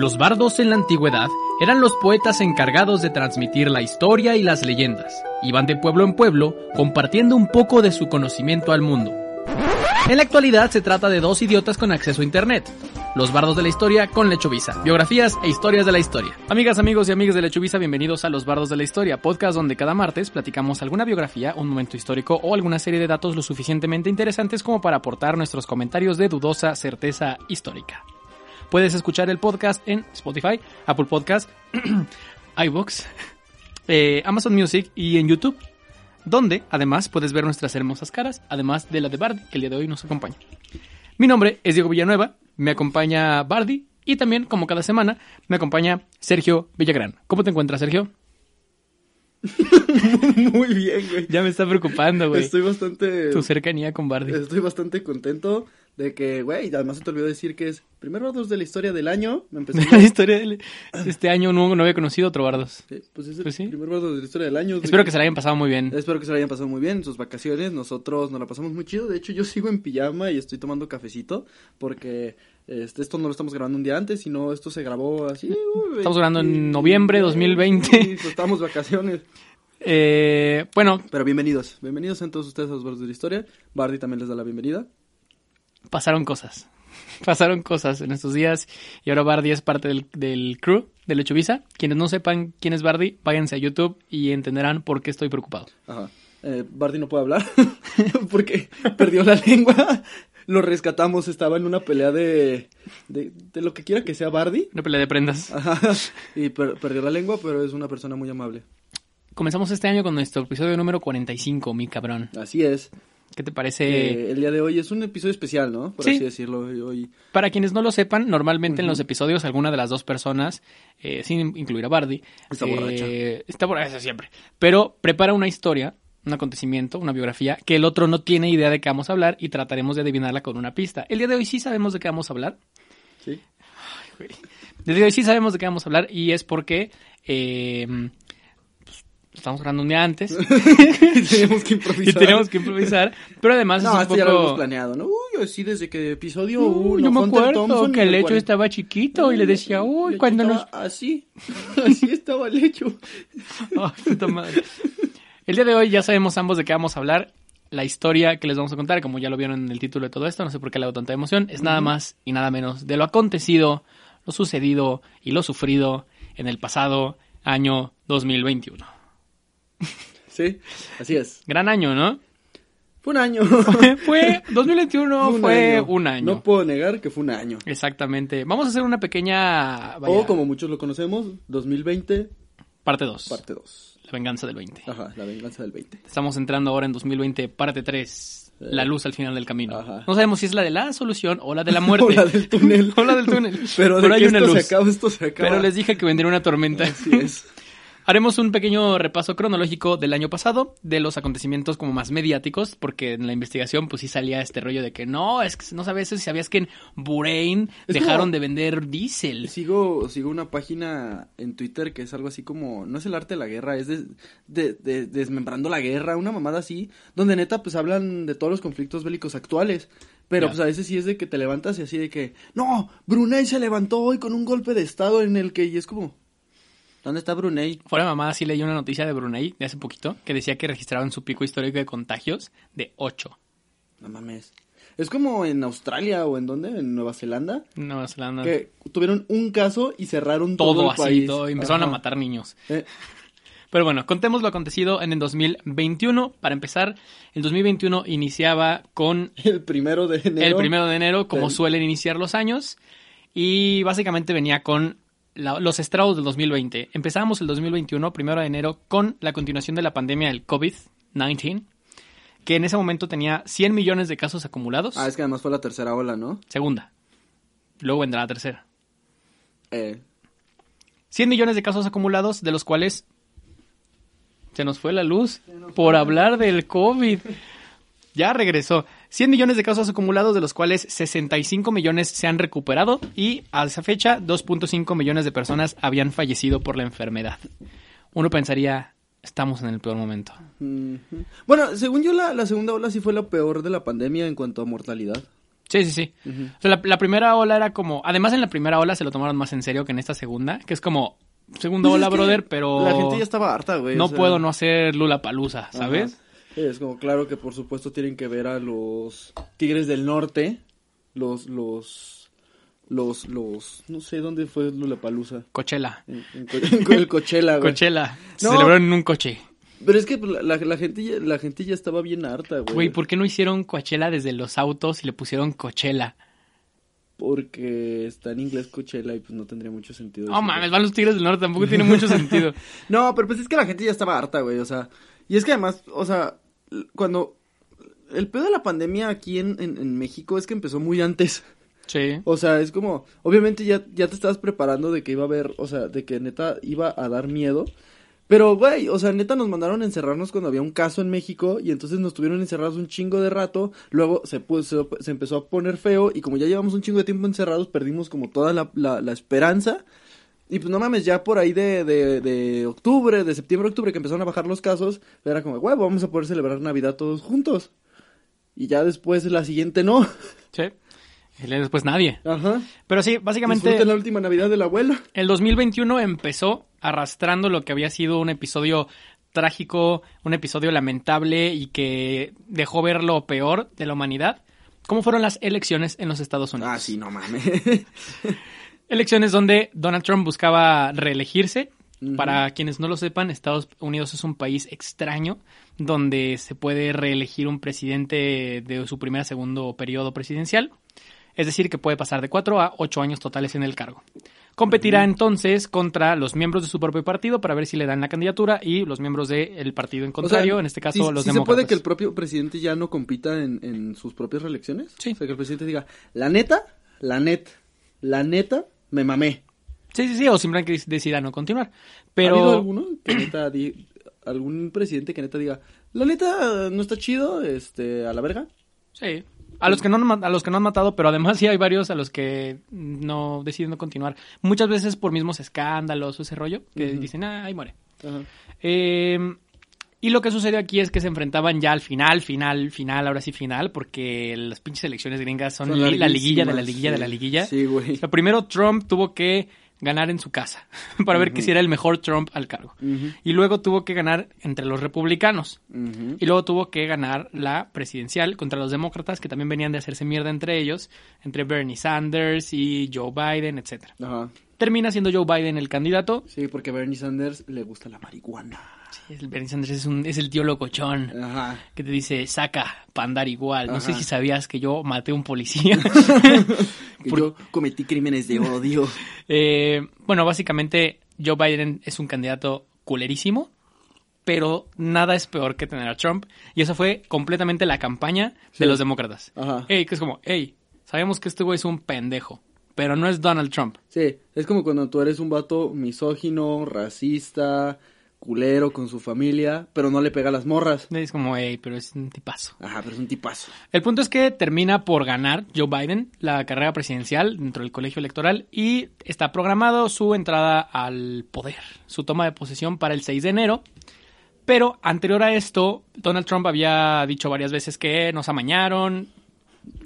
Los bardos en la antigüedad eran los poetas encargados de transmitir la historia y las leyendas. Iban de pueblo en pueblo compartiendo un poco de su conocimiento al mundo. En la actualidad se trata de dos idiotas con acceso a internet. Los bardos de la historia con Lechovisa. Biografías e historias de la historia. Amigas, amigos y amigas de Lechovisa, bienvenidos a Los Bardos de la Historia, podcast donde cada martes platicamos alguna biografía, un momento histórico o alguna serie de datos lo suficientemente interesantes como para aportar nuestros comentarios de dudosa certeza histórica. Puedes escuchar el podcast en Spotify, Apple Podcast, iVoox, eh, Amazon Music y en YouTube, donde además puedes ver nuestras hermosas caras, además de la de Bardi, que el día de hoy nos acompaña. Mi nombre es Diego Villanueva, me acompaña Bardi y también, como cada semana, me acompaña Sergio Villagrán. ¿Cómo te encuentras, Sergio? Muy bien, güey. Ya me está preocupando, güey. Estoy bastante. Tu cercanía con Bardi. Estoy bastante contento de que, güey, además se te olvidó decir que es primer Bardos de la historia del año. Me empecé La historia de este año no, no había conocido otro Bardos. Sí, pues es el Pues sí. primer Bardos de la historia del año. Espero que se la hayan pasado muy bien. Espero que se la hayan pasado muy bien en sus vacaciones. Nosotros nos la pasamos muy chido. De hecho, yo sigo en pijama y estoy tomando cafecito porque este, esto no lo estamos grabando un día antes, sino esto se grabó así. uy, Estamos grabando en noviembre Sí, 2020. sí, pues estamos de vacaciones. Eh, bueno, Pero bienvenidos. Bienvenidos a todos ustedes a los Bardos de la historia. Bardi también les da la bienvenida. pasaron cosas. Pasaron cosas en estos días y ahora Bardi es parte del, del crew de Lechovisa. Quienes no sepan quién es Bardi, váyanse a YouTube y entenderán por qué estoy preocupado. Ajá. Eh, Bardi no puede hablar porque perdió la lengua. Lo rescatamos, estaba en una pelea de, de, de lo que quiera que sea Bardi. Una pelea de prendas. Ajá. Y per- perdió la lengua, pero es una persona muy amable. Comenzamos este año con nuestro episodio número 45, mi cabrón. Así es. ¿Qué te parece? Eh, el día de hoy es un episodio especial, ¿no? Por Sí. así decirlo. Hoy, Para quienes no lo sepan, normalmente en los episodios alguna de las dos personas, eh, sin incluir a Bardi, Está eh, borracha. está borracha siempre, pero prepara una historia, un acontecimiento, una biografía, que el otro no tiene idea de qué vamos a hablar y trataremos de adivinarla con una pista. El día de hoy sí sabemos de qué vamos a hablar. ¿sí? El día de hoy sí sabemos de qué vamos a hablar y es porque estamos grabando un día antes tenemos que y improvisar. tenemos que improvisar, pero además No, es un esto ya lo poco... habíamos planeado, ¿no? Uy, sí, desde que episodio Uh, 1. yo me acuerdo que el hecho estaba chiquito y le decía, uy, cuando nos Así, así estaba el hecho. Ay, puta madre. El día de hoy ya sabemos ambos de qué vamos a hablar. La historia que les vamos a contar, como ya lo vieron en el título de todo esto, no sé por qué le hago tanta emoción, es nada más y nada menos de lo acontecido, lo sucedido y lo sufrido en el pasado año 2021. Sí, así es. Gran año, ¿no? Fue un año. Fue 2021 fue un año. No puedo negar que fue un año. Exactamente. Vamos a hacer una pequeña vaya, O como muchos lo conocemos, 2020, parte 2. parte 2. La venganza del 20. Ajá, la venganza del 20. Estamos entrando ahora en 2020, parte 3. La luz al final del camino. Ajá. No sabemos si es la de la solución o la de la muerte. O la del túnel. o la del túnel. Pero de hay que una esto luz. se acaba, esto se acaba. Pero les dije que vendría una tormenta. Así es. Haremos un pequeño repaso cronológico del año pasado, de los acontecimientos como más mediáticos, porque en la investigación pues sí salía este rollo de que no, es que no sabes si sabías que en Es dejaron como- de vender diésel. Sigo, sigo una página en Twitter que es algo así como, no es el arte de la guerra, es de, de- de- desmembrando la guerra, una mamada así, donde neta pues hablan de todos los conflictos bélicos actuales. Pero pues a veces sí es de que te levantas y así de que, no, Brunei se levantó hoy con un golpe de estado en el que, y es como, ¿dónde está Brunei? Fuera de mamá, sí leí una noticia de Brunei de hace poquito que decía que registraron su pico histórico de contagios de 8. No mames. Es como en Australia o en dónde, en Nueva Zelanda, Nueva Zelanda. que tuvieron un caso y cerraron todo, todo el así, país. todo, y empezaron a matar niños. Eh, Pero bueno, contemos lo acontecido en el 2021. Para empezar, el 2021 iniciaba con el primero de enero. el primero de enero, como del- suelen iniciar los años, y básicamente venía con la- los estragos del 2020. Empezamos el 2021, primero de enero, con la continuación de la pandemia del COVID-19, que en ese momento tenía 100 millones de casos acumulados. Ah, es que además fue la tercera ola, ¿no? Segunda. Luego vendrá la tercera. Eh, 100 millones de casos acumulados, de los cuales se nos fue la luz por hablar del COVID. Ya regresó. 100 millones de casos acumulados, de los cuales 65 millones se han recuperado y a esa fecha 2.5 millones de personas habían fallecido por la enfermedad. Uno pensaría, estamos en el peor momento. Bueno, según yo, la, la segunda ola sí fue la peor de la pandemia en cuanto a mortalidad. Sí, sí, sí. Ujú. O sea, la, la primera ola era como... Además, en la primera ola se lo tomaron más en serio que en esta segunda, que es como... Segunda Pues ola, brother, pero... La gente ya estaba harta, güey. No o sea, puedo no hacer Lula Palusa, ¿sabes? Ajá. Es como claro que por supuesto tienen que ver a los Tigres del Norte, los, los, los, los, no sé dónde fue Palusa. Coachella. En, en Co- en el Coachella, güey. Coachella. Se No. celebraron en un coche. Pero es que pues, la, la, la gente ya, la gente ya estaba bien harta, güey. Güey, ¿por qué no hicieron Coachella desde los autos y le pusieron Coachella? Porque está en inglés Coachella y pues no tendría mucho sentido. No decirlo. mames, van los Tigres del Norte, tampoco tiene mucho sentido. No, pero pues es que la gente ya estaba harta, güey, o sea, y es que además, o sea, cuando el pedo de la pandemia aquí en, en, en México es que empezó muy antes. Sí. O sea, es como, obviamente ya, ya te estabas preparando de que iba a haber, o sea, de que neta iba a dar miedo. Pero, güey, o sea, neta nos mandaron a encerrarnos cuando había un caso en México y entonces nos tuvieron encerrados un chingo de rato. Luego se, puso, se empezó a poner feo y como ya llevamos un chingo de tiempo encerrados, perdimos como toda la, la, la esperanza. Y pues no mames, ya por ahí de, de, de octubre, de septiembre, octubre, que empezaron a bajar los casos, era como, güey, vamos a poder celebrar Navidad todos juntos. Y ya después, la siguiente no. Sí. Y después nadie. Ajá. Pero sí, básicamente Disfruten la última Navidad de la abuela. el 2021 empezó arrastrando lo que había sido un episodio trágico, un episodio lamentable y que dejó ver lo peor de la humanidad. ¿Cómo fueron las elecciones en los Estados Unidos? Ah, sí, no mames. Elecciones donde Donald Trump buscaba reelegirse. Para quienes no lo sepan, Estados Unidos es un país extraño donde se puede reelegir un presidente de su primer segundo periodo presidencial. Es decir, que puede pasar de cuatro a ocho años totales en el cargo. Competirá entonces contra los miembros de su propio partido para ver si le dan la candidatura y los miembros del partido en contrario, O sea, en este caso ¿sí- los sí se demócratas. puede que el propio presidente ya no compita en, en sus propias reelecciones? Sí. O sea, que el presidente diga, la neta, la neta, la neta, me mamé. Sí, sí, sí, o simplemente decida no continuar. ¿Ha Pero habido alguno que neta di- algún presidente que neta diga, la neta no está chido, este, a la verga? Sí. A los que no han a los que no han matado, pero además sí hay varios a los que no deciden no continuar. Muchas veces por mismos escándalos o ese rollo, que dicen, ah, ahí muere. Ajá. Eh, y lo que sucedió aquí es que se enfrentaban ya al final, final, final, ahora sí final, porque las pinches elecciones gringas son, Son la liguilla de la liguilla de la liguilla. Sí, güey. O sea, primero Trump tuvo que ganar en su casa para ver que si era el mejor Trump al cargo. Y luego tuvo que ganar entre los republicanos. Y luego tuvo que ganar la presidencial contra los demócratas, que también venían de hacerse mierda entre ellos, entre Bernie Sanders y Joe Biden, etcétera. Ajá. Termina siendo Joe Biden el candidato. Sí, porque a Bernie Sanders le gusta la marihuana. Sí, el Bernie Sanders es, un, es el tío locochón Ajá. que te dice, saca para andar igual. No sé si sabías que yo maté a un policía. Que Por- yo cometí crímenes de odio. Eh, bueno, básicamente Joe Biden es un candidato culerísimo, pero nada es peor que tener a Trump. Y eso fue completamente la campaña Sí. de los demócratas. Ajá. Ey, que es como, hey, sabemos que este güey es un pendejo, pero no es Donald Trump. Sí, es como cuando tú eres un vato misógino, racista, culero con su familia, pero no le pega a las morras. Es como, hey, pero es un tipazo. Ajá, pero es un tipazo. El punto es que termina por ganar Joe Biden la carrera presidencial dentro del colegio electoral y está programado su entrada al poder, su toma de posesión para el 6 de enero. Pero anterior a esto, Donald Trump había dicho varias veces que nos amañaron.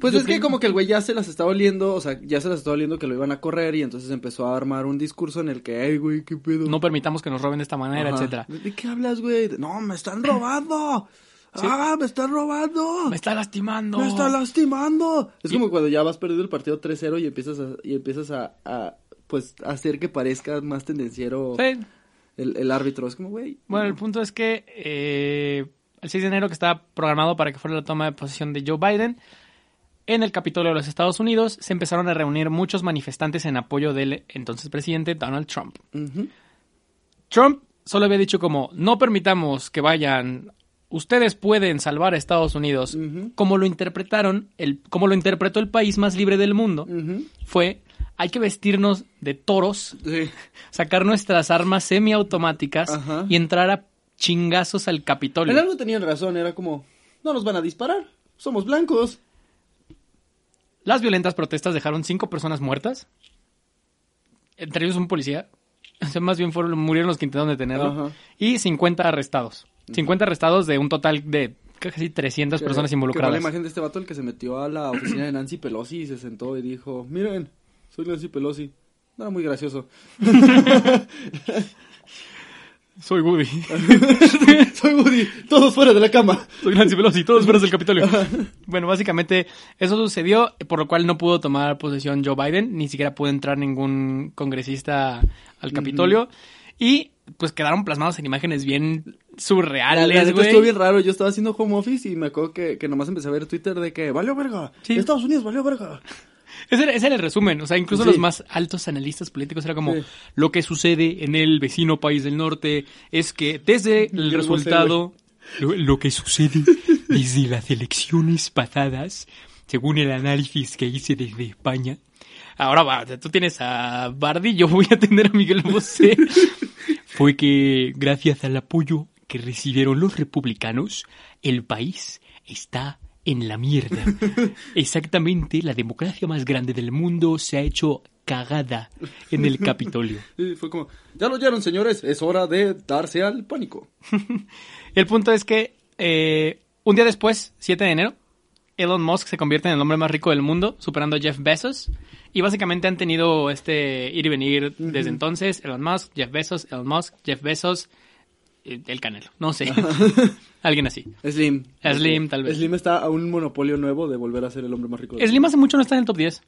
Pues Yo es que como que el güey ya se las estaba oliendo, o sea, ya se las estaba oliendo que lo iban a correr y entonces empezó a armar un discurso en el que, ay, güey, qué pedo. No permitamos que nos roben de esta manera, Ajá. etcétera. ¿De qué hablas, güey? No, me están robando. Sí. Ah, me están robando. Me está lastimando. Me está lastimando. Es Y- como cuando ya vas perdido el partido 3-0 y empiezas a, y empiezas a, a, pues, hacer que parezca más tendenciero Sí. el, el árbitro. Es como, güey. Bueno, el punto es que eh, el 6 de enero, que estaba programado para que fuera la toma de posesión de Joe Biden, en el Capitolio de los Estados Unidos se empezaron a reunir muchos manifestantes en apoyo del entonces presidente Donald Trump. Trump solo había dicho como, no permitamos que vayan, ustedes pueden salvar a Estados Unidos. Como lo interpretaron, el, como lo interpretó el país más libre del mundo, fue, hay que vestirnos de toros Sí. sacar nuestras armas semiautomáticas y entrar a chingazos al Capitolio. En algo tenían razón, era como, no nos van a disparar, somos blancos. Las violentas protestas dejaron cinco personas muertas, entre ellos un policía. O sea, más bien fueron, murieron los que intentaron detenerlo. Ajá. Y 50 arrestados. 50 arrestados de un total de casi 300 Que- personas que involucradas. la imagen de este vato el que se metió a la oficina de Nancy Pelosi y se sentó y dijo, miren, soy Nancy Pelosi. No era muy gracioso. Soy Woody. soy Woody, todos fuera de la cama. Soy Nancy Pelosi, todos fueras del Capitolio. bueno, básicamente eso sucedió, por lo cual no pudo tomar posesión Joe Biden, ni siquiera pudo entrar ningún congresista al Capitolio. Y pues quedaron plasmados en imágenes bien surreales, güey. estuvo bien raro. Yo estaba haciendo home office y me acuerdo que, que nomás empecé a ver Twitter de que valió verga. Sí. Estados Unidos valió verga. Ese era, ese era el resumen, o sea, incluso Sí. los más altos analistas políticos era como Sí. lo que sucede en el vecino país del norte es que desde el Yo no sé, resultado, lo, lo que sucede desde las elecciones pasadas, según el análisis que hice desde España, ahora va, tú tienes a Bardi, yo voy a tener a Miguel Bosé, fue que gracias al apoyo que recibieron los republicanos, el país está en la mierda. Exactamente, la democracia más grande del mundo se ha hecho cagada en el Capitolio. Y fue como, ya lo oyeron señores, es hora de darse al pánico. El punto es que eh, un día después, 7 de enero, Elon Musk se convierte en el hombre más rico del mundo, superando a Jeff Bezos. Y básicamente han tenido este ir y venir desde entonces. Elon Musk, Jeff Bezos, Elon Musk, Jeff Bezos, el Canelo. No sé. Alguien así. Slim. Slim, tal vez. Slim está a un monopolio nuevo de volver a ser el hombre más rico del Slim hace mucho no está en el top 10.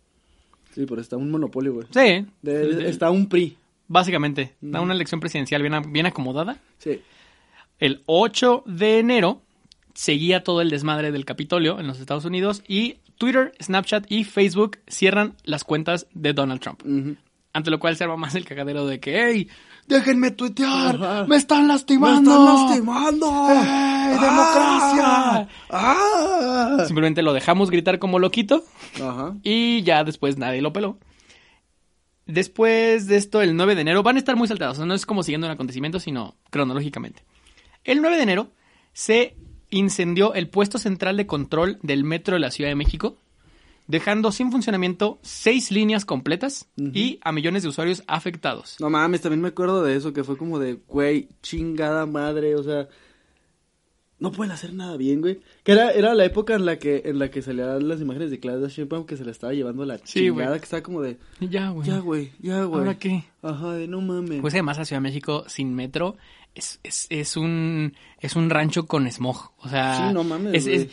Sí, pero está un monopolio, güey. Sí. De- De- está un PRI. Básicamente. Da una elección presidencial bien, bien acomodada. Sí. El 8 de enero seguía todo el desmadre del Capitolio en los Estados Unidos y Twitter, Snapchat y Facebook cierran las cuentas de Donald Trump. Ante lo cual se arma más el cagadero de que, hey, déjenme tuitear, Ajá. me están ¡Me lastimando. están lastimando! ¡Ey, democracia! ¡Ah! Simplemente lo dejamos gritar como loquito Ajá. y ya después nadie lo peló. Después de esto, el 9 de enero, van a estar muy saltados, o sea, no es como siguiendo un acontecimiento, sino cronológicamente. El 9 de enero se incendió el puesto central de control del metro de la Ciudad de México, dejando sin funcionamiento seis líneas completas y a millones de usuarios afectados. No mames, también me acuerdo de eso, que fue como de, güey, chingada madre, o sea, no pueden hacer nada bien, güey. Que era, era la época en la que, en la que salían las imágenes de Claudia Sheinbaum que se la estaba llevando la Sí, chingada, güey. que estaba como de, Ya, güey. ya, güey, ya, güey. ¿Ahora qué? Ajá, de no mames. Pues además la Ciudad de México sin metro es, es, es un es un rancho con smog. O sea, Sí, no mames, Es,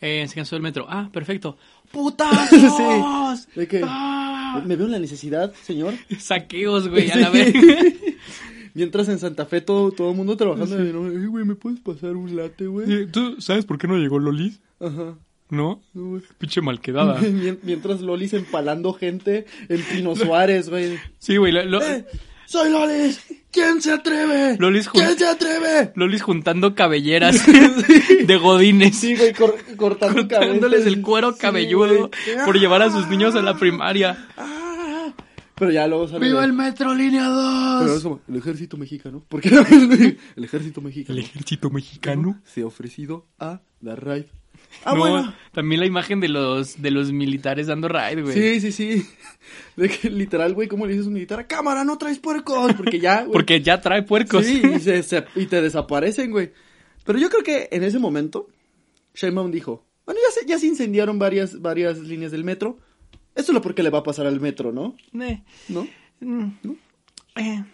eh, se cansó el metro. Ah, perfecto. ¡Putazos! sí, de que, Ah. me veo en la necesidad, señor. Saqueos, güey, a Sí. la vez. Mientras en Santa Fe todo, todo el mundo trabajando, "Ey, güey, ¿me puedes pasar un latte, güey? ¿Tú sabes por qué no llegó Lolis? Ajá. ¿No? No, güey. Pinche malquedada. Mien- Mientras Lolis empalando gente en Pino Suárez, güey. Sí, güey. lo- lo- ¡Eh! ¡Soy Lolis! ¿Quién se atreve? Lolis ¿Quién se atreve? Lolis juntando cabelleras de godines. Sí, güey, cor- cortando Cortándoles cabezas. el cuero cabelludo por llevar a sus niños a la primaria. Ah. Pero ya luego sale. ¡Viva el metro línea Pero 2! es como, el ejército mexicano. ¿Por qué no? El ejército mexicano El ejército mexicano. se ha ofrecido a dar raid. Ah, no, bueno. también la imagen de los de los militares dando raid, güey. Sí, sí, sí. De que literal, güey, ¿cómo le dices a un militar? ¡A cámara, no traes puercos! Porque ya, güey. Porque ya trae puercos. Sí, y, se- se- y te desaparecen, güey. Pero yo creo que en ese momento, Sheinbaum dijo, bueno, ya se, ya se incendiaron varias, varias líneas del metro. Esto es lo porque le va a pasar al metro, ¿no? Eh, ¿No? mm, eh.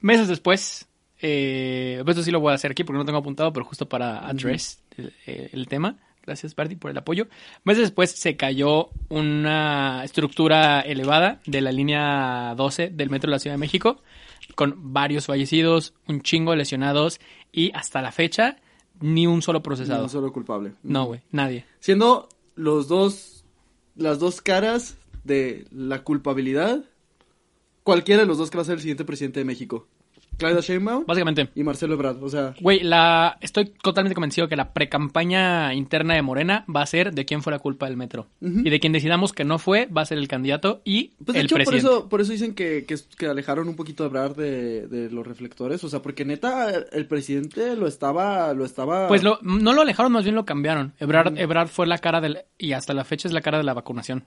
Meses después, eh, pues esto sí lo voy a hacer aquí porque no tengo apuntado, pero justo para address el, el tema. Gracias, Barty, por el apoyo. Meses después se cayó una estructura elevada de la línea 12 del metro de la Ciudad de México, con varios fallecidos, un chingo de lesionados y hasta la fecha ni un solo procesado. No solo culpable. No, güey, nadie. Siendo los dos, las dos caras de la culpabilidad, cualquiera de los dos que va a ser el siguiente presidente de México. Claudia Sheinbaum Básicamente. y Marcelo Ebrard. O sea, Güey, la... estoy totalmente convencido que la precampaña interna de Morena va a ser de quién fue la culpa del metro. Y de quien decidamos que no fue, va a ser el candidato y Pues de el hecho, por presidente. eso, por eso dicen que, que, que alejaron un poquito a Ebrard de, de los reflectores. O sea, porque neta, el presidente lo estaba, lo estaba. Pues lo, no lo alejaron, más bien lo cambiaron. Ebrard, Ebrard fue la cara del... Y hasta la fecha es la cara de la vacunación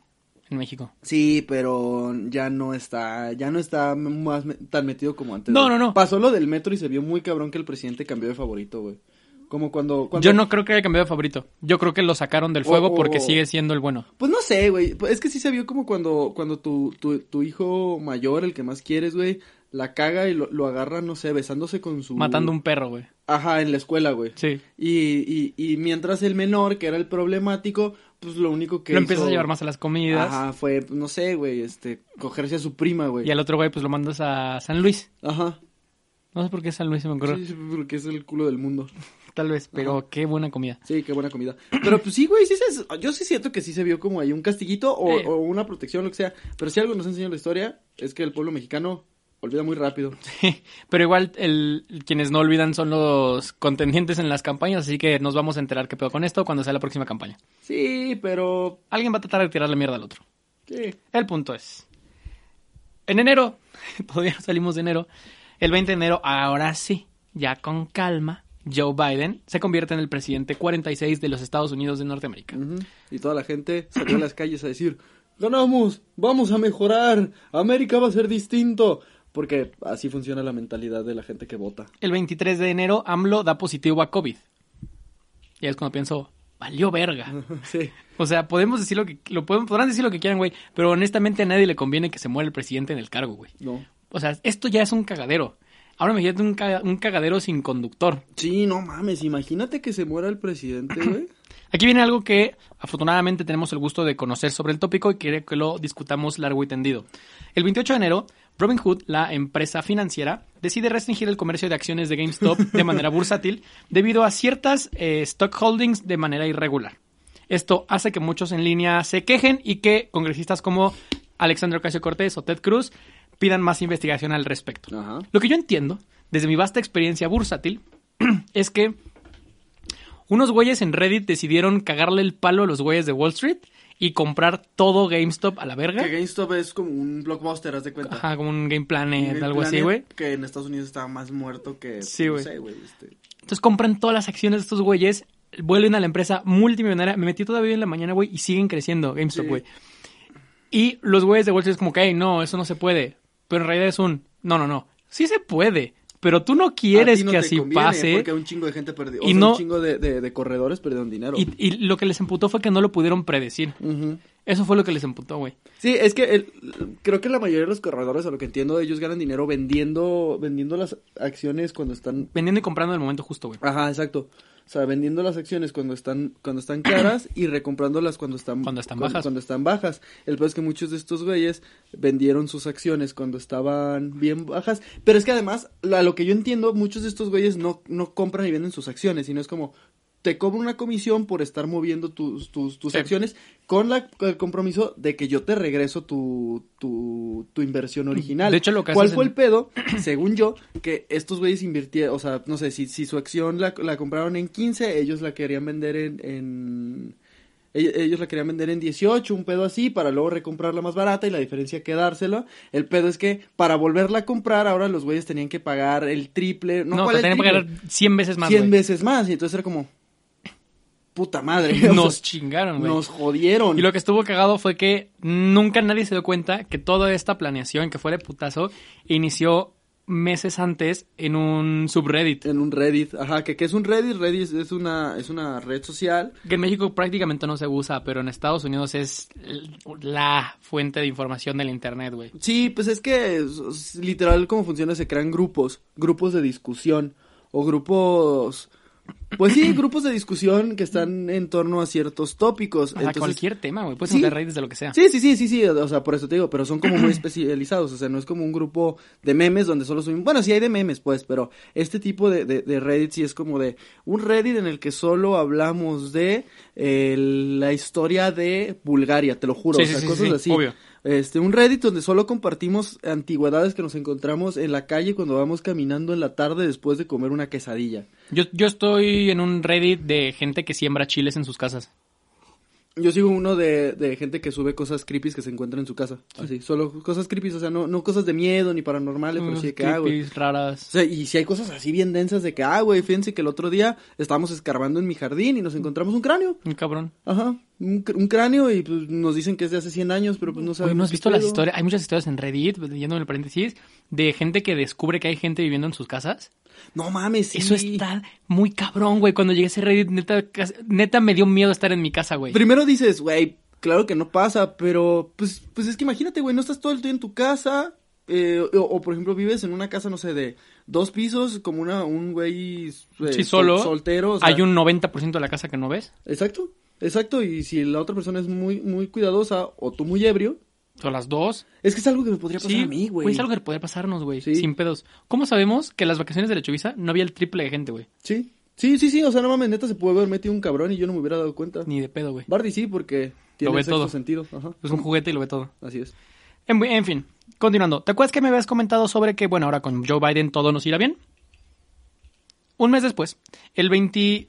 en México. Sí, pero ya no está, ya no está más me- tan metido como antes. No, güey. no, no. Pasó lo del metro y se vio muy cabrón que el presidente cambió de favorito, güey. Como cuando, cuando... Yo no creo que haya cambiado de favorito. Yo creo que lo sacaron del fuego porque sigue siendo el bueno. Pues no sé, güey. Es que sí se vio como cuando, cuando tu, tu, tu hijo mayor, el que más quieres, güey, la caga y lo, lo agarra, no sé, besándose con su... Matando un perro, güey. Ajá, en la escuela, güey. Sí. Y, y, y mientras el menor, que era el problemático, pues lo único que lo empiezas a llevar más a las comidas. Ajá, fue, no sé, güey, este, cogerse a su prima, güey. Y al otro güey, pues lo mandas a San Luis. Ajá. No sé por qué San Luis se me ocurrió. Sí, sí, porque es el culo del mundo. Tal vez, pero qué buena comida. Sí, qué buena comida. Pero pues sí, güey, sí se, yo sí siento que sí se vio como ahí un castiguito o, Eh. o una protección, lo que sea. Pero si algo nos enseña la historia, es que el pueblo mexicano olvida muy rápido. Pero igual, el, quienes no olvidan son los contendientes en las campañas, así que nos vamos a enterar qué pedo con esto cuando sea la próxima campaña. Sí, pero... Alguien va a tratar de tirar la mierda al otro. Sí. El punto es, en enero, todavía no salimos de enero, el 20 de enero, ahora sí, ya con calma, Joe Biden se convierte en el presidente 46 de los Estados Unidos de Norteamérica. Y toda la gente salió a las calles a decir, ganamos, vamos a mejorar, América va a ser distinto. Porque así funciona la mentalidad de la gente que vota. El 23 de enero, AMLO da positivo a COVID. Y es cuando pienso, valió verga. sí. O sea, podemos decir lo que, lo podemos, podrán decir lo que quieran, güey, pero honestamente a nadie le conviene que se muera el presidente en el cargo, güey. No. O sea, esto ya es un cagadero. Ahora imagínate un, ca- un cagadero sin conductor. Sí, no mames, imagínate que se muera el presidente, güey. Aquí viene algo que afortunadamente tenemos el gusto de conocer sobre el tópico y quiere que lo discutamos largo y tendido. El 28 de enero, Robinhood, la empresa financiera, decide restringir el comercio de acciones de GameStop de manera bursátil debido a ciertas eh, stock holdings de manera irregular. Esto hace que muchos en línea se quejen y que congresistas como Alexandra Ocasio Cortés o Ted Cruz pidan más investigación al respecto. Ajá. Lo que yo entiendo, desde mi vasta experiencia bursátil, es que unos güeyes en Reddit decidieron cagarle el palo a los güeyes de Wall Street y comprar todo GameStop a la verga. Que GameStop es como un blockbuster, haz de cuenta. Ajá, como un Game Planet, Game algo así, güey. Que en Estados Unidos estaba más muerto que. Sí, no güey. sé, güey. Este. Entonces compran todas las acciones de estos güeyes, vuelven a la empresa multimillonaria. Me metí todavía en la mañana, güey, y siguen creciendo GameStop, Sí. güey. Y los güeyes de Wall Street es como que, "Ey, no, eso no se puede. Pero en realidad es un, no, no, no. Sí se puede, pero tú no quieres no que así conviene, pase. Porque un chingo de gente perdió. O Y sea, no- un chingo de, de- de corredores perdieron dinero. Y, y lo que les emputó fue que no lo pudieron predecir. Eso fue lo que les emputó, güey. Sí, es que el- creo que la mayoría de los corredores, a lo que entiendo, ellos ganan dinero vendiendo, vendiendo las acciones cuando están Vendiendo y comprando en el momento justo, güey. Ajá, exacto. O sea, vendiendo las acciones cuando están cuando están caras y recomprándolas cuando están Cuando están cuando- bajas. Cuando están bajas. El peor es que muchos de estos güeyes vendieron sus acciones cuando estaban bien bajas, pero es que además, a lo que yo entiendo, muchos de estos güeyes no no compran y venden sus acciones, sino es como te cobro una comisión por estar moviendo tus, tus, tus Sí. acciones con la, el compromiso de que yo te regreso tu, tu, tu inversión original. De hecho, lo que ¿Cuál fue en- el pedo? Según yo, que estos güeyes invirtieron, o sea, no sé, si, si su acción la, la compraron en 15, ellos la querían vender en, en- ell- Ellos la querían vender en 18, un pedo así, para luego recomprarla más barata y la diferencia quedársela. El pedo es que para volverla a comprar, ahora los güeyes tenían que pagar el triple. No, No, ¿cuál te el tenían que pagar 100 veces más, 100 güey. veces más. Y entonces era como. Puta madre. o Nos sea, chingaron, güey. nos jodieron. Y lo que estuvo cagado fue que nunca nadie se dio cuenta que toda esta planeación, que fue de putazo, inició meses antes en un subreddit. En un Reddit. Ajá, que, que es un Reddit. Reddit es una, es una red social. Que en México prácticamente no se usa, pero en Estados Unidos es la fuente de información del internet, güey. Sí, pues es que literal cómo funciona, se crean grupos, grupos de discusión o grupos, pues sí, grupos de discusión que están en torno a ciertos tópicos. A Entonces, cualquier tema, güey. Puedes Sí. redes de lo que sea. Sí, sí, sí, sí, sí, o sea, por eso te digo, pero son como muy especializados, o sea, no es como un grupo de memes donde solo son, bueno, sí hay de memes, pues, pero este tipo de, de, de Reddit sí es como de un Reddit en el que solo hablamos de eh, la historia de Bulgaria, te lo juro, Sí, o sea, sí, cosas sí, así. obvio. Este, un Reddit donde solo compartimos antigüedades que nos encontramos en la calle cuando vamos caminando en la tarde después de comer una quesadilla. Yo, yo estoy en un Reddit de gente que siembra chiles en sus casas. Yo sigo uno de, de gente que sube cosas creepy que se encuentra en su casa. Así, solo cosas creepy, o sea, no, no cosas de miedo ni paranormales, pero sí de que, ah, güey. Raras. O sea, y si hay cosas así bien densas de que, ah, güey, fíjense que el otro día estábamos escarbando en mi jardín y nos encontramos un cráneo. Un cabrón. Ajá, un, un cráneo y pues nos dicen que es de hace 100 años, pero pues no Oye, sabemos. ¿no has visto las historias? Hay muchas historias en Reddit, leyendo en el paréntesis, de gente que descubre que hay gente viviendo en sus casas. No mames, sí. Eso está muy cabrón, güey. Cuando llegué a ese Reddit, neta, neta me dio miedo estar en mi casa, güey. Primero dices, güey, claro que no pasa, pero pues, pues es que imagínate, güey, no estás todo el día en tu casa. eh, o, o, por ejemplo vives en una casa, no sé, de dos pisos, como una, un güey eh, Sí, sol- solo. soltero. o sea, Hay un 90% de la casa que no ves. Exacto, exacto, y si la otra persona es muy, muy cuidadosa o tú muy ebrio, Son las dos. es que es algo que me podría pasar a mí, güey. es algo que podría pasarnos, güey. Sí. Sin pedos. ¿Cómo sabemos que en las vacaciones de la Chovisa no había el triple de gente, güey? Sí, sí, sí, sí, o sea, no mames, neta se puede haber metido un cabrón y yo no me hubiera dado cuenta. Ni de pedo, güey. Bardi sí, porque tiene ve sexto todo. sentido, ajá, Es un juguete y lo ve todo. así es. En, en fin, continuando. ¿Te acuerdas que me habías comentado sobre que, bueno, ahora con Joe Biden todo nos irá bien? Un mes después, el 22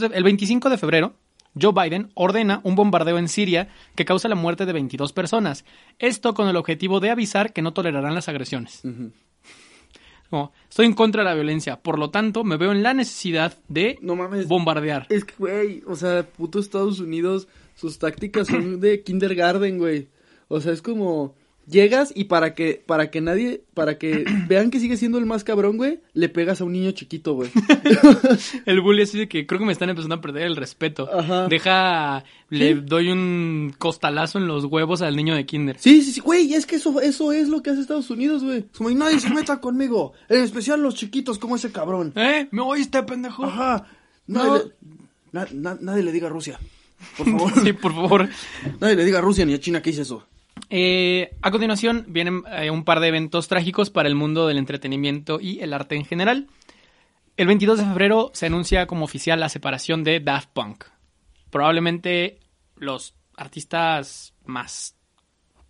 de- el 25 de febrero, Joe Biden ordena un bombardeo en Siria que causa la muerte de 22 personas. Esto con el objetivo de avisar que no tolerarán las agresiones. Estoy en contra de la violencia, por lo tanto, me veo en la necesidad de No mames. bombardear. Es que, güey, o sea, puto Estados Unidos, sus tácticas son de kindergarten, güey. O sea, es como llegas y para que para que nadie para que vean que sigue siendo el más cabrón, güey, le pegas a un niño chiquito, güey. El bully así de que creo que me están empezando a perder el respeto. Ajá. Deja, le Sí. doy un costalazo en los huevos al niño de kinder. Sí, sí, sí, güey, es que eso eso es lo que hace Estados Unidos, güey. Como y nadie se meta conmigo, en especial los chiquitos como ese cabrón. ¿Eh? ¿Me oíste, pendejo? Ajá. No. Nadie, le, na- na- nadie le diga a Rusia. Por favor. Sí, por favor. Nadie le diga a Rusia ni a China que hice eso. Eh, a continuación vienen eh, un par de eventos trágicos para el mundo del entretenimiento y el arte en general. El 22 de febrero se anuncia como oficial la separación de Daft Punk. Probablemente los artistas más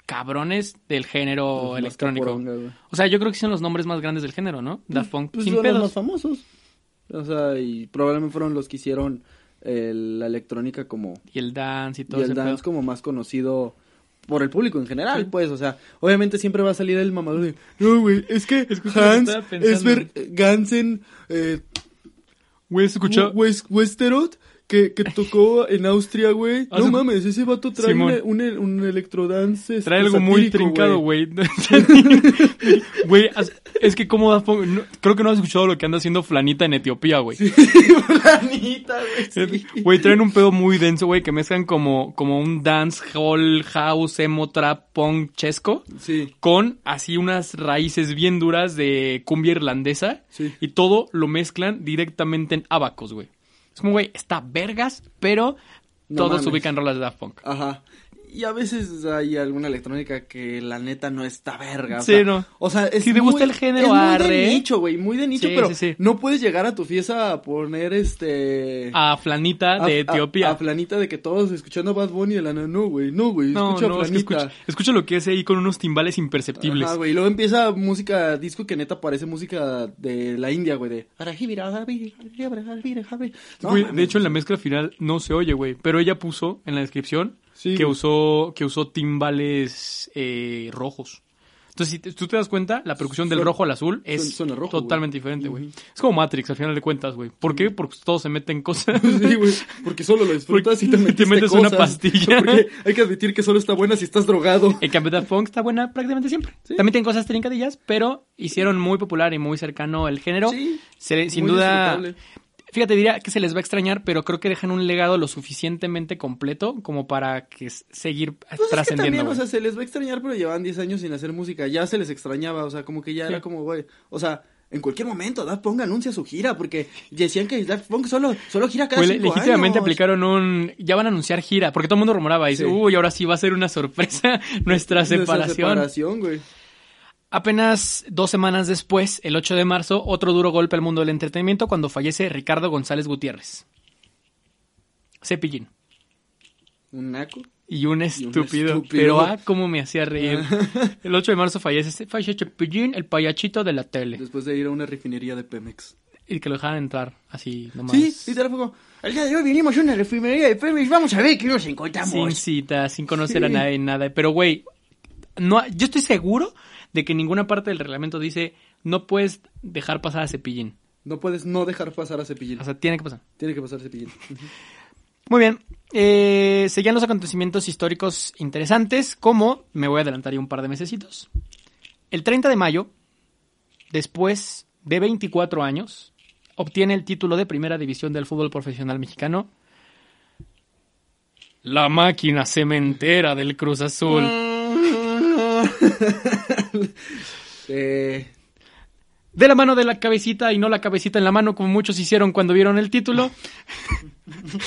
cabrones del género electrónico. O sea, yo creo que son los nombres más grandes del género, ¿no? Daft Punk. Pues sin son los pedos. más famosos. O sea, y probablemente fueron los que hicieron eh, la electrónica como Y el dance y todo y el dance pedo. como más conocido por el público en general, Sí. pues, o sea, obviamente siempre va a salir el mamador de, no, güey, es que Es Hans. Esber Gansen eh. West- Westerot que, que tocó en Austria, güey. Ah, No se- mames, ese vato trae un, un, un electrodance. Trae algo muy trincado, güey. Güey, es que Punk... no- creo que no has escuchado lo que anda haciendo Flanita en Etiopía, güey. Planita, güey. sí. Güey, traen un pedo muy denso, güey, que mezclan como, como un dance hall, house, emo, trap, punk, chesco. Sí. Con así unas raíces bien duras de cumbia irlandesa. Sí. Y todo lo mezclan directamente en abacos, güey. Es como, güey, está vergas, pero No todos mames. ubican rolas de Daft Punk. Ajá. Y a veces hay alguna electrónica que la neta no está verga. o Sí, sea, no. O sea, es Si te muy- gusta el género, es muy de nicho, güey, muy de nicho, Sí, pero sí, no puedes llegar a tu fiesta a poner este... A Flanita de a- Etiopía. A, Flanita de que todos escuchando Bad Bunny de la no, güey, no, güey, no, escucha no, a es que Flanita. escucha, escucha lo que es ahí con unos timbales imperceptibles. Ajá, güey, luego empieza música disco que neta parece música de la India, güey, de... Mames. de hecho, en la mezcla final no se oye, güey. Pero ella puso en la descripción Sí, que usó que usó timbales eh, rojos. Entonces, si te- tú te das cuenta, la percusión del Suena- rojo al azul es suena- suena rojo, totalmente diferente, güey. Es como Matrix, al final de cuentas, güey. ¿Por qué? Porque todos se meten cosas. Sí, güey, porque solo lo disfrutas Porque y te, te metes una cosas. pastilla. Porque hay que admitir que solo está buena si estás drogado. En cambio, Daft Punk está buena prácticamente siempre. Sí. También tiene cosas trincadillas, pero hicieron muy popular y muy cercano el género. Sí, Se- sin duda. Fíjate, diría que se les va a extrañar, pero creo que dejan un legado lo suficientemente completo como para que seguir Pues es que trascendiendo. también, o sea, se les va a extrañar, pero llevan 10 años sin hacer música. Ya se les extrañaba, o sea, como que ya Sí. era como, güey. O sea, en cualquier momento Daft Punk anuncia su gira, porque decían que Daft Punk solo, solo gira cada Güey, cinco legítimamente años. aplicaron un... Ya van a anunciar gira, porque todo el mundo rumoraba. Y dice, Sí. uy, ahora sí va a ser una sorpresa nuestra Nuestra separación. separación, güey. Apenas dos semanas después, el 8 de marzo, otro duro golpe al mundo del entretenimiento cuando fallece Ricardo González Gutiérrez. Cepillín. Un naco. Y un estúpido. estúpido. Pero ah, cómo me hacía reír. El 8 de marzo fallece, fallece Cepillín, el payachito de la tele. Después de ir a una refinería de Pemex. Y que lo dejaran entrar así nomás. Sí, literal fue como, el día de hoy vinimos a una refinería de Pemex, vamos a ver qué nos encontramos. Sin cita, sin conocer a Sí. nadie, nada. Pero, güey, no, yo estoy seguro de que ninguna parte del reglamento dice no puedes dejar pasar a Cepillín. No puedes no dejar pasar a Cepillín. O sea, tiene que pasar. Tiene que pasar Cepillín. Muy bien. Eh, seguían los acontecimientos históricos interesantes, como me voy a adelantar ya un par de mesecitos. El 30 de mayo, después de 24 años, obtiene el título de primera división del fútbol profesional mexicano. La máquina cementera del Cruz Azul. Eh, De la mano de la cabecita y no la cabecita en la mano, como muchos hicieron cuando vieron el título.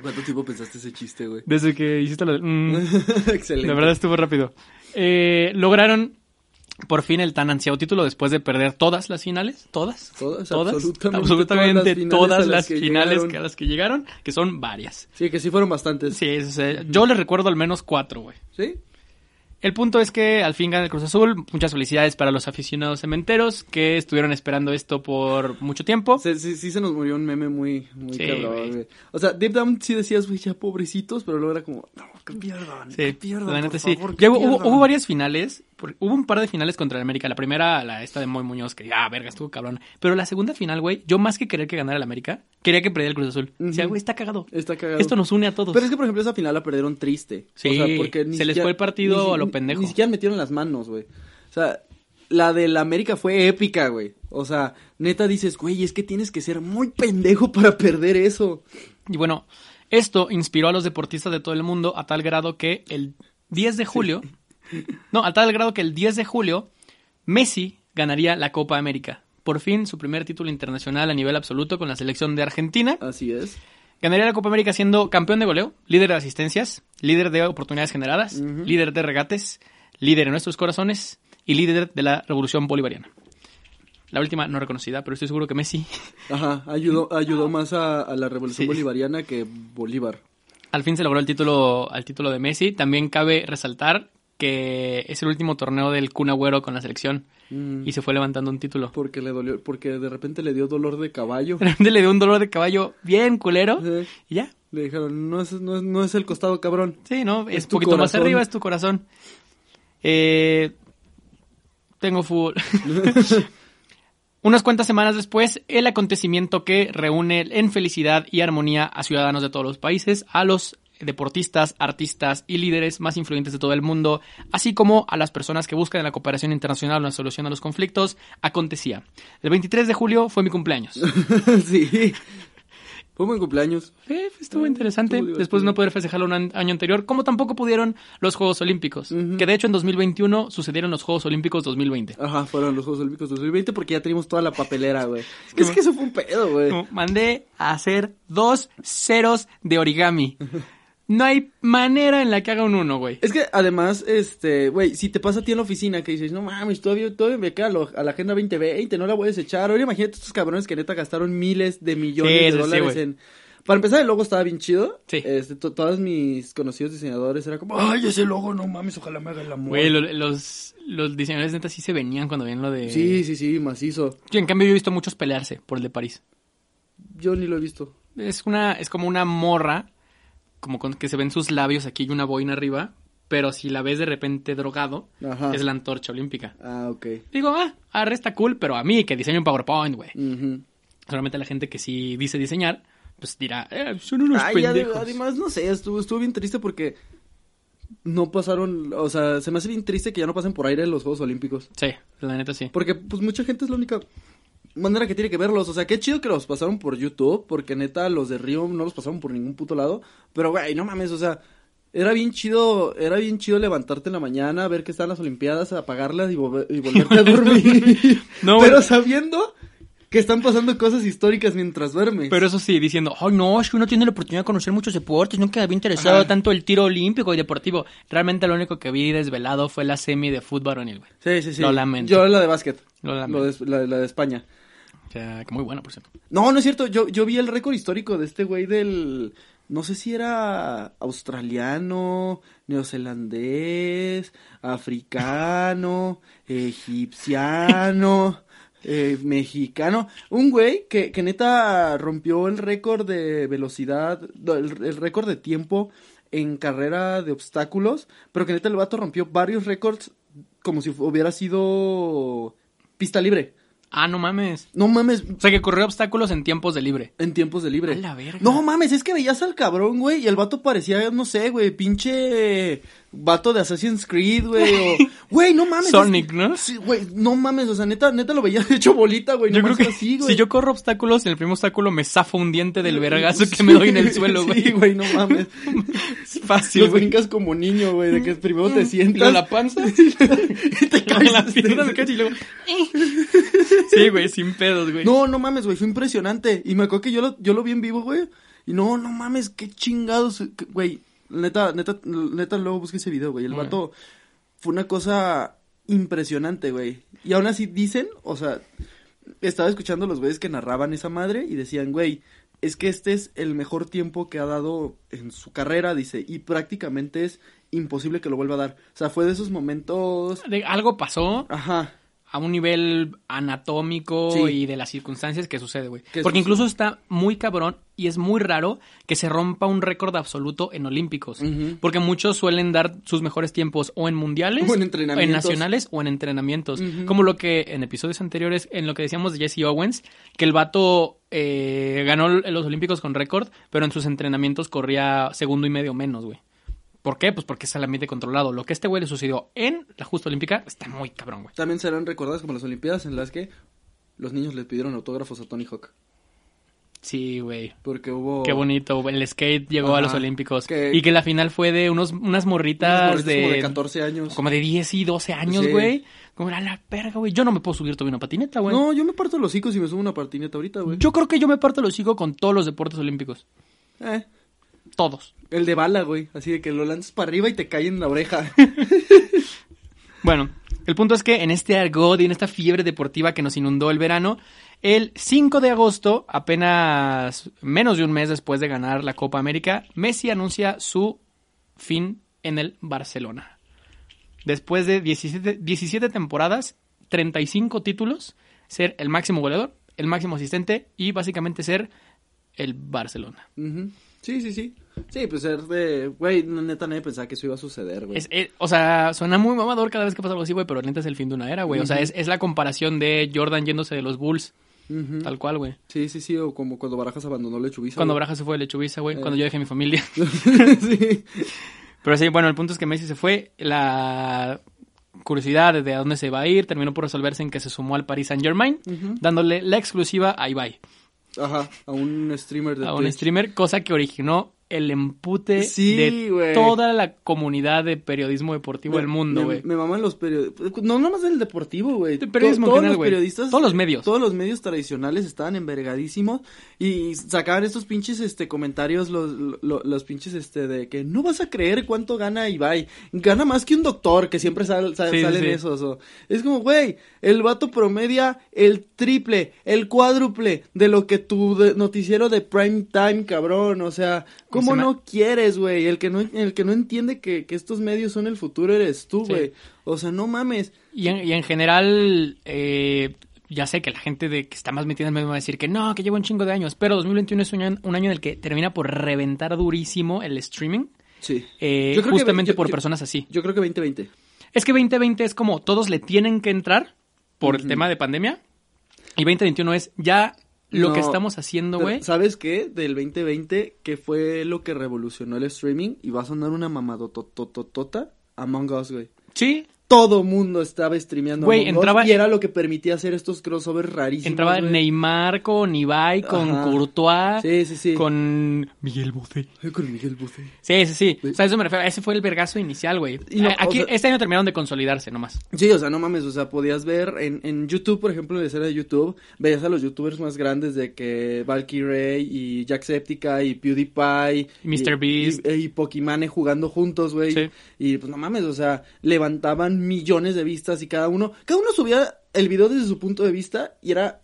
¿Cuánto tiempo pensaste ese chiste, güey? Desde que hiciste la... mm, Excelente. la verdad estuvo rápido. Eh, lograron por fin el tan ansiado título después de perder todas las finales. ¿Todas? Todas, todas, absolutamente absolutamente todas las finales a las que finales llegaron. que a las que llegaron, que son varias. Sí, que sí fueron bastantes. Sí, es- eh, yo les recuerdo al menos cuatro, güey. ¿Sí? El punto es que al fin gana el Cruz Azul. Muchas felicidades para los aficionados cementeros que estuvieron esperando esto por mucho tiempo. Se- sí, sí se nos murió un meme muy, muy Sí, cabrón, güey. güey. O sea, deep down sí decías, güey, ya pobrecitos, pero luego era como, no, que pierdan, que Sí, pierdan, la por sí. que hubo, hubo varias finales. Hubo un par de finales contra el América. La primera, la esta de Moy Muñoz, que ah, verga, estuvo cabrón. Pero la segunda final, güey, yo más que querer que ganara el América, quería que perdiera el Cruz Azul. O sea, güey, está cagado. Está cagado. Esto nos une a todos. Pero es que, por ejemplo, esa final la perdieron triste. Sí, o sea, porque ni se les siquiera- fue el partido ni a lo pendejo. Ni siquiera metieron las manos, güey. O sea, la del América fue épica, güey. O sea, neta dices, güey, es que tienes que ser muy pendejo para perder eso. Y bueno, esto inspiró a los deportistas de todo el mundo a tal grado que el 10 de julio, no, a tal grado que el 10 de julio, Messi ganaría la Copa América. Por fin, su primer título internacional a nivel absoluto con la selección de Argentina. Así es. Ganaría la Copa América siendo campeón de goleo, líder de asistencias, líder de oportunidades generadas, líder de regates, líder en nuestros corazones y líder de la revolución bolivariana. La última no reconocida, pero estoy seguro que Messi Ajá, ayudó, ayudó más a, a la revolución Sí. bolivariana que Bolívar. Al fin se logró el título, al título de Messi. También cabe resaltar que es el último torneo del Kun Agüero con la selección Mm, y se fue levantando un título. Porque le dolió, porque de repente le dio dolor de caballo. De repente le dio un dolor de caballo bien culero y ya. Le dijeron, no es, no es, no es el costado cabrón. Sí, ¿no? Es, Es poquito más arriba, es tu corazón. Eh, tengo fútbol. Unas cuantas semanas después, el acontecimiento que reúne en felicidad y armonía a ciudadanos de todos los países, a los deportistas, artistas y líderes más influyentes de todo el mundo, así como a las personas que buscan en la cooperación internacional una solución a los conflictos, acontecía. El 23 de julio fue mi cumpleaños. sí. Fue buen cumpleaños. Eh, estuvo interesante. estuvo. Después de no poder festejarlo un año anterior, como tampoco pudieron los Juegos Olímpicos. Que de hecho en 2021 sucedieron los Juegos Olímpicos 2020. Ajá, fueron los Juegos Olímpicos 2020 porque ya teníamos toda la papelera, güey. Es que eso fue un pedo, güey. Mandé a hacer dos ceros de origami. No hay manera en la que haga un uno, güey. Es que además, este, güey, si te pasa a ti en la oficina que dices, no mames, todavía, todavía me queda a la agenda 2020, no la voy a desechar. Ahora imagínate estos cabrones que neta gastaron miles de millones Sí, de sí, dólares en. Para empezar, el logo estaba bien chido. Sí. Este, to- todos mis conocidos diseñadores era como, ay, ese logo, no mames, ojalá me haga el amor. Güey, lo- los, los diseñadores neta sí se venían cuando veían lo de... Sí, sí, sí, macizo. Sí, En cambio yo he visto muchos pelearse por el de París. Yo ni lo he visto. Es una, es como una morra, como con que se ven sus labios aquí y una boina arriba, pero si la ves de repente drogado, Ajá. es la antorcha olímpica. Ah, ok. Digo, ah, arre está cool, pero a mí que diseño un PowerPoint, güey. Ujú. Solamente la gente que sí dice diseñar, pues dirá, eh, son unos Ay, pendejos. además, no sé, estuvo, estuvo bien triste porque no pasaron, o sea, se me hace bien triste que ya no pasen por aire los Juegos Olímpicos. Sí, la neta sí. Porque, pues, mucha gente es la única manera que tiene que verlos. O sea, qué chido que los pasaron por YouTube, porque neta, los de Río no los pasaron por ningún puto lado. Pero, güey, no mames, o sea, era bien chido, era bien chido levantarte en la mañana, ver que están las Olimpiadas, apagarlas y, volver- y volverte a dormir. No, Pero sabiendo que están pasando cosas históricas mientras duermes. Pero eso sí, diciendo, ay no, es que uno tiene la oportunidad de conocer muchos deportes, nunca había interesado Ajá. tanto el tiro olímpico y deportivo. Realmente lo único que vi desvelado fue la semi de fútbol varonil, güey. Sí, sí, sí. Lo lamento. Yo la de básquet. Lo Lo lamento. de, la, la de España. Muy buena, por cierto. No, no es cierto. Yo, yo vi el récord histórico de este güey del. No sé si era australiano, neozelandés, africano, egipciano, eh, mexicano. Un güey que, que neta rompió el récord de velocidad, el, el récord de tiempo en carrera de obstáculos, pero que neta el vato rompió varios récords como si hubiera sido pista libre. Ah, no mames. No mames, O sea, que corrió obstáculos en tiempos de libre. en tiempos de libre. A la verga. No mames, es que veías al cabrón, güey, y el vato parecía, no sé, güey, pinche vato de Assassin's Creed, güey, o, güey, no mames. Sonic, ¿no? Sí, güey, no mames, o sea, neta, neta lo veía hecho bolita, güey, Yo creo que así, güey. si yo corro obstáculos, en el primer obstáculo me zafo un diente del vergazo que me doy en el suelo, güey. Sí, güey, no mames. Es fácil, Los brincas como niño, güey, de que primero te Y sientas. luego la panza. y te caes. la pierna me cacho y luego... Sí, güey, sin pedos, güey. No, no mames, güey, fue impresionante. Y me acuerdo que yo lo, yo lo vi en vivo, güey. Y no, no mames, qué chingados, güey. Neta, neta, neta, luego busqué ese video, güey. El vato fue una cosa impresionante, güey. Y aún así dicen, o sea, estaba escuchando los güeyes que narraban esa madre y decían, güey, es que este es el mejor tiempo que ha dado en su carrera, dice, y prácticamente es imposible que lo vuelva a dar. O sea, fue de esos momentos... De- algo pasó Ajá. A un nivel anatómico Sí. y de las circunstancias que sucede, güey. Que Porque sucede. incluso está muy cabrón y es muy raro que se rompa un récord absoluto en olímpicos. Porque muchos suelen dar sus mejores tiempos o en mundiales, O en entrenamientos. nacionales o en entrenamientos. Como lo que en episodios anteriores, en lo que decíamos de Jesse Owens, que el vato eh, ganó los olímpicos con récord, pero en sus entrenamientos corría segundo y medio menos, güey. ¿Por qué? Pues porque es el ambiente controlado. Lo que a este güey le sucedió en la justa olímpica está muy cabrón, güey. También serán recordadas como las Olimpiadas en las que los niños le pidieron autógrafos a Tony Hawk. Sí, güey. Porque hubo... Qué bonito. El skate llegó a los Olímpicos. Que- Y que la final fue de unos, unas morritas unos de, como de 14 años. como de 10 y 12 años, Sí. güey. Como era la verga, güey. Yo no me puedo subir todavía una patineta, güey. No, yo me parto los hocicos y me subo una patineta ahorita, güey. Yo creo que yo me parto los hocico con todos los deportes olímpicos. Eh, Todos. el de bala, güey. Así de que lo lanzas para arriba y te cae en la oreja. Bueno, el punto es que en este argot y en esta fiebre deportiva que nos inundó el verano, el 5 de agosto, apenas menos de un mes después de ganar la Copa América, Messi anuncia su fin en el Barcelona. Después de 17, 17 temporadas, 35 títulos, ser el máximo goleador, el máximo asistente y básicamente ser el Barcelona. Sí, sí, sí. Sí, pues ser de... Güey, neta nadie pensaba que eso iba a suceder, güey. Es- es- o sea, suena muy mamador cada vez que pasa algo así, güey, pero neta es el fin de una era, güey. O sea, es, es la comparación de Jordan yéndose de los Bulls, tal cual, güey. Sí, sí, sí. O como cuando Barajas abandonó Lechubiza. Cuando güey. Baraja se fue de Lechubiza, güey. Eh. Cuando yo dejé mi familia. sí. Pero sí, bueno, el punto es que Messi se fue. La curiosidad de a dónde se va a ir terminó por resolverse en que se sumó al Paris Saint Germain, dándole la exclusiva a Ibai, Ajá, a un streamer de a un streamer, cosa que originó el empute Sí, de toda la comunidad de periodismo deportivo Me- del mundo, me- güey. Me, maman los periodistas. No nomás del deportivo, güey. De periodismo en To- todos general, los periodistas. Todos los medios. Todos los medios tradicionales estaban envergadísimos. Y sacaban estos pinches este comentarios, los, lo- los, pinches este de que no vas a creer cuánto gana Ibai. Gana más que un doctor, que siempre sal- sal- sí, salen sí. esos. o- es como, güey, el vato promedia el triple, el cuádruple de lo que tu de- noticiero de prime time, cabrón. O sea, ¿cómo me- no quieres, güey? El que no, el que no entiende que, que estos medios son el futuro eres tú, Sí. güey. O sea, no mames. Y en, y en general, eh, ya sé que la gente de que está más metida en el medio va a decir que no, que lleva un chingo de años, pero 2021 es un año, un año en el que termina por reventar durísimo el streaming, Sí. eh, Yo creo que- justamente por yo- personas así. Yo creo que 2020. Es que 2020 es como todos le tienen que entrar por el tema de pandemia, y 2021 es ya lo No, que estamos haciendo, güey. ¿Sabes qué? Del 2020, que fue lo que revolucionó el streaming, y va a sonar una mamadotototota, Among Us, güey. Sí, Todo mundo estaba streameando Güey, entraba- y era lo que permitía hacer estos crossovers rarísimos, entraba. Neymar con Ibai, con Ajá. Courtois, Sí, sí, sí. con Miguel. Ay, con Miguel Buffet. Sí, sí, sí. Sí. O sea, eso me refiero. Ese fue el vergazo inicial, güey. No, Aquí, o sea- este año terminaron de consolidarse nomás. Sí, o sea, no mames, o sea, podías ver en, en YouTube, por ejemplo, en la escena de YouTube, veías a los youtubers más grandes de que Valkyrie y Jacksepticeye y PewDiePie Y Mr. Beast. y, y Pokimane jugando juntos, güey. Sí. Y pues no mames, o sea, levantaban millones de vistas y cada uno, cada uno subía el video desde su punto de vista y era